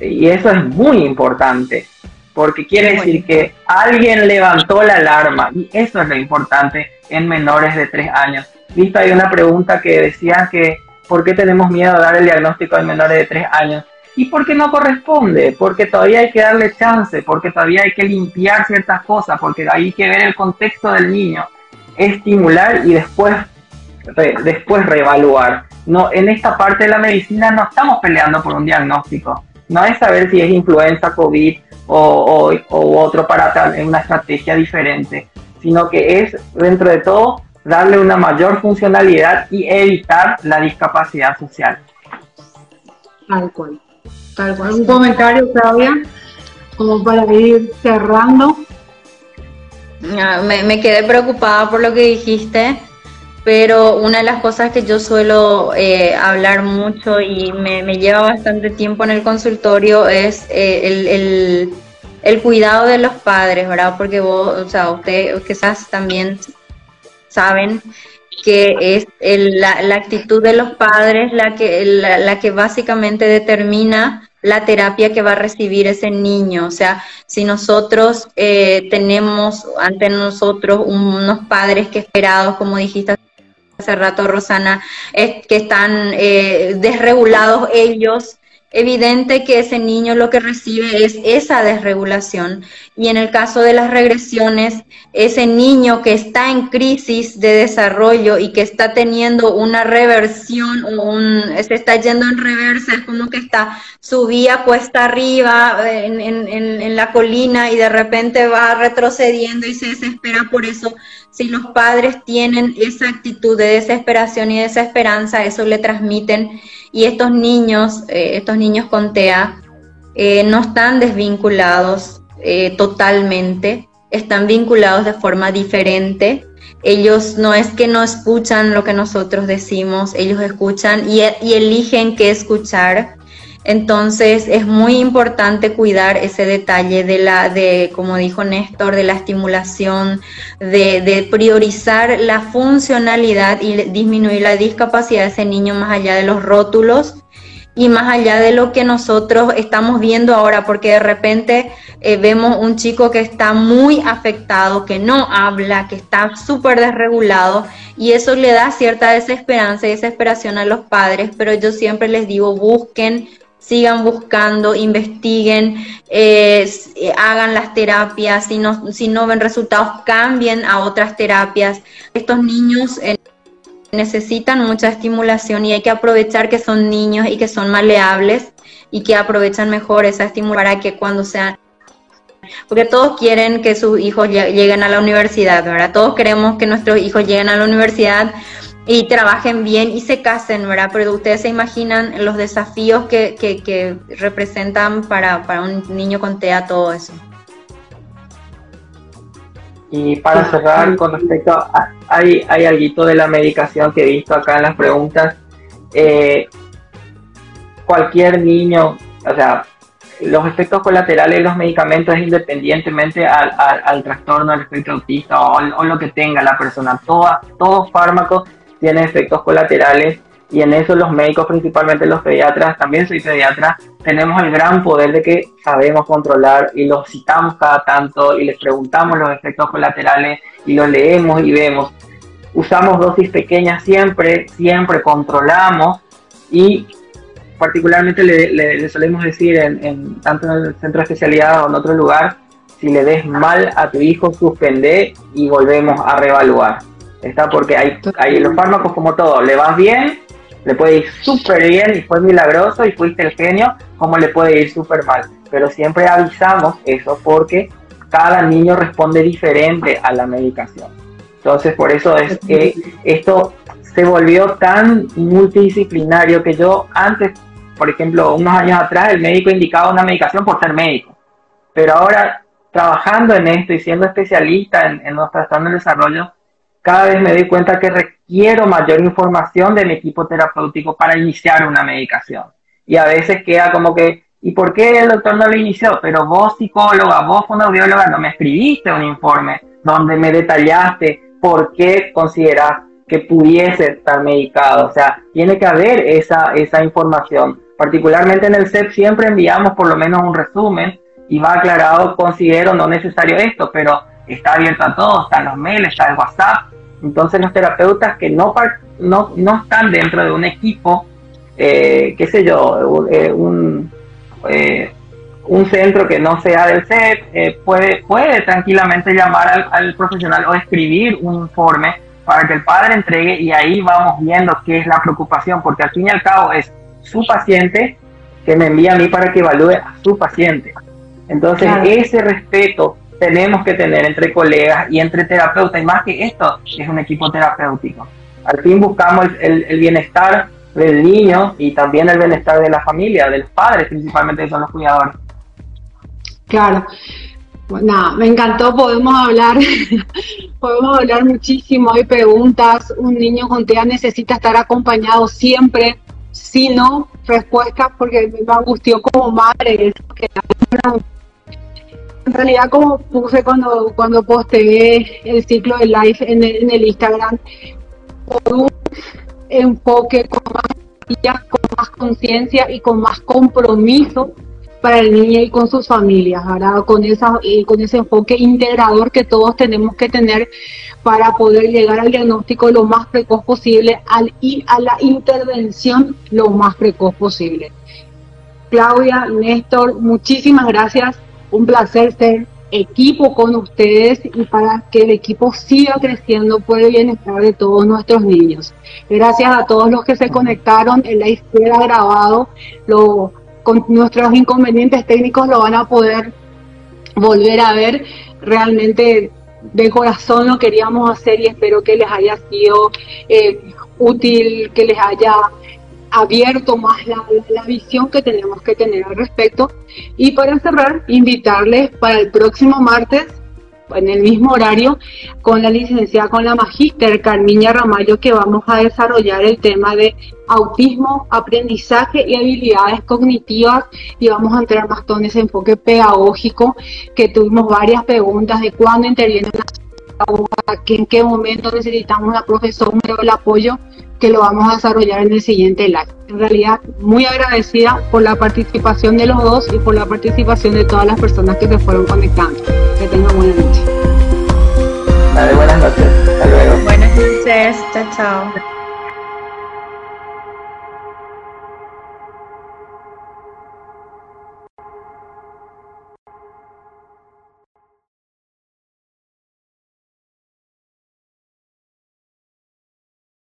y eso es muy importante porque quiere decir que alguien levantó la alarma y eso es lo importante en menores de 3 años. Listo, hay una pregunta que decía que ¿por qué tenemos miedo a dar el diagnóstico en menores de 3 años? Y porque no corresponde, porque todavía hay que darle chance, porque todavía hay que limpiar ciertas cosas, porque hay que ver el contexto del niño, estimular y después, después reevaluar. No, en esta parte de la medicina no estamos peleando por un diagnóstico, no es saber si es influenza, COVID, o, o, otro para una estrategia diferente, sino que es, dentro de todo, darle una mayor funcionalidad y evitar la discapacidad social. Tal cual. Tal cual. Un comentario, Claudia, como para ir cerrando. Ah, me, me quedé preocupada por lo que dijiste pero una de las cosas que yo suelo eh, hablar mucho y me, lleva bastante tiempo en el consultorio es eh, el, cuidado de los padres, ¿verdad? Porque vos, o sea, ustedes quizás también saben que es la, actitud de los padres la que, la, que básicamente determina la terapia que va a recibir ese niño. O sea, si nosotros eh, tenemos ante nosotros unos padres que esperados, como dijiste hace rato, Rosana, es que están eh, desregulados ellos evidente que ese niño lo que recibe es esa desregulación. Y en el caso de las regresiones, ese niño que está en crisis de desarrollo y que está teniendo una reversión se está yendo en reversa, es como que está subía cuesta arriba en, en, en la colina y de repente va retrocediendo y se desespera por eso. Si los padres tienen esa actitud de desesperación y desesperanza, eso le transmiten y estos niños, eh, estos niños con TEA, eh, no están desvinculados eh, totalmente, están vinculados de forma diferente. Ellos no es que no escuchan lo que nosotros decimos, ellos escuchan y, eligen qué escuchar. Entonces es muy importante cuidar ese detalle de la, de, como dijo Néstor, de la estimulación, de, priorizar la funcionalidad y disminuir la discapacidad de ese niño más allá de los rótulos y más allá de lo que nosotros estamos viendo ahora, porque de repente eh, vemos un chico que está muy afectado, que no habla, que está súper desregulado y eso le da cierta desesperanza y desesperación a los padres, pero yo siempre les digo, busquen sigan buscando, investiguen, eh, eh, hagan las terapias, si no, si no ven resultados, cambien a otras terapias. Estos niños necesitan mucha estimulación y hay que aprovechar que son niños y que son maleables y que aprovechan mejor esa estimulación para que cuando sean porque todos quieren que sus hijos lleguen a la universidad, ¿verdad? Todos queremos que nuestros hijos lleguen a la universidad y trabajen bien y se casen, ¿verdad? Pero ustedes se imaginan los desafíos que, que, representan para, para, un niño con TEA todo eso. Y para cerrar, con respecto a, hay, hay algo de la medicación que he visto acá en las preguntas. Eh, cualquier niño, o sea, los efectos colaterales de los medicamentos independientemente al, al, trastorno del espectro autista o, o, lo que tenga la persona. Todo, todo fármaco tiene efectos colaterales y en eso los médicos, principalmente los pediatras, también soy pediatra, tenemos el gran poder de que sabemos controlar y los citamos cada tanto y les preguntamos los efectos colaterales y los leemos y vemos. Usamos dosis pequeñas siempre, siempre controlamos y particularmente le, solemos decir en, tanto en el centro de especialidad o en otro lugar, si le des mal a tu hijo, suspende y volvemos a reevaluar Está porque hay, hay los fármacos como todo, le vas bien, le puede ir súper bien y fue milagroso y fuiste el genio, como le puede ir súper mal. Pero siempre avisamos eso porque cada niño responde diferente a la medicación. Entonces por eso es que esto se volvió tan multidisciplinario que yo antes, por ejemplo, unos años atrás, el médico indicaba una medicación por ser médico. Pero ahora, trabajando en esto y siendo especialista en, en los trastornos de desarrollo, cada vez me doy cuenta que requiero mayor información de mi equipo terapéutico para iniciar una medicación. Y a veces queda como que, ¿y por qué el doctor no lo inició? Pero vos psicóloga, vos fonoaudióloga, no me escribiste un informe donde me detallaste por qué consideras que pudiese estar medicado. O sea, tiene que haber esa, esa información. Particularmente en el CEP siempre enviamos por lo menos un resumen y va aclarado, considero no necesario esto, pero está abierto a todos, está en los mails, está el WhatsApp, entonces los terapeutas que no, no, no están dentro de un equipo, eh, qué sé yo, eh, un, eh, un centro que no sea del CEP, puede, puede tranquilamente llamar al, profesional o escribir un informe para que el padre entregue y ahí vamos viendo qué es la preocupación, porque al fin y al cabo es su paciente que me envía a mí para que evalúe a su paciente. Entonces, ese respeto tenemos que tener entre colegas y entre terapeutas, y más que esto, es un equipo terapéutico. Al fin buscamos el, bienestar del niño y también el bienestar de la familia, de los padres principalmente, que son los cuidadores. Claro. Pues nada, me encantó, podemos hablar, podemos hablar muchísimo, hay preguntas, un niño con TEA necesita estar acompañado siempre, si no, respuestas, porque me angustió como madre, que en realidad como puse cuando, cuando posteé el ciclo de live en el, en el Instagram, por un enfoque con más, con más conciencia y con más compromiso para el niño y con sus familias, Con, esa, eh, con ese enfoque integrador que todos tenemos que tener para poder llegar al diagnóstico lo más precoz posible al, y a la intervención lo más precoz posible. Claudia, Néstor, muchísimas gracias. Un placer ser equipo con ustedes y para que el equipo siga creciendo por el bienestar de todos nuestros niños. Gracias a todos los que se conectaron, en la izquierda grabado, lo, con nuestros inconvenientes técnicos lo van a poder volver a ver. Realmente de corazón lo queríamos hacer y espero que les haya sido eh, útil, que les haya abierto más la, visión que tenemos que tener al respecto. Y para cerrar, invitarles para el próximo martes, en el mismo horario, con la licenciada, con la magíster Carmiña Ramallo, que vamos a desarrollar el tema de autismo, aprendizaje y habilidades cognitivas y vamos a entrar más en ese enfoque pedagógico, que tuvimos varias preguntas de cuándo interviene la en qué momento necesitamos una profesora, el apoyo que lo vamos a desarrollar en el siguiente live. En realidad, muy agradecida por la participación de los dos y por la participación de todas las personas que se fueron conectando. Que tengan buena noche. buenas noches. Hasta luego. Buenas noches. Chao, chao.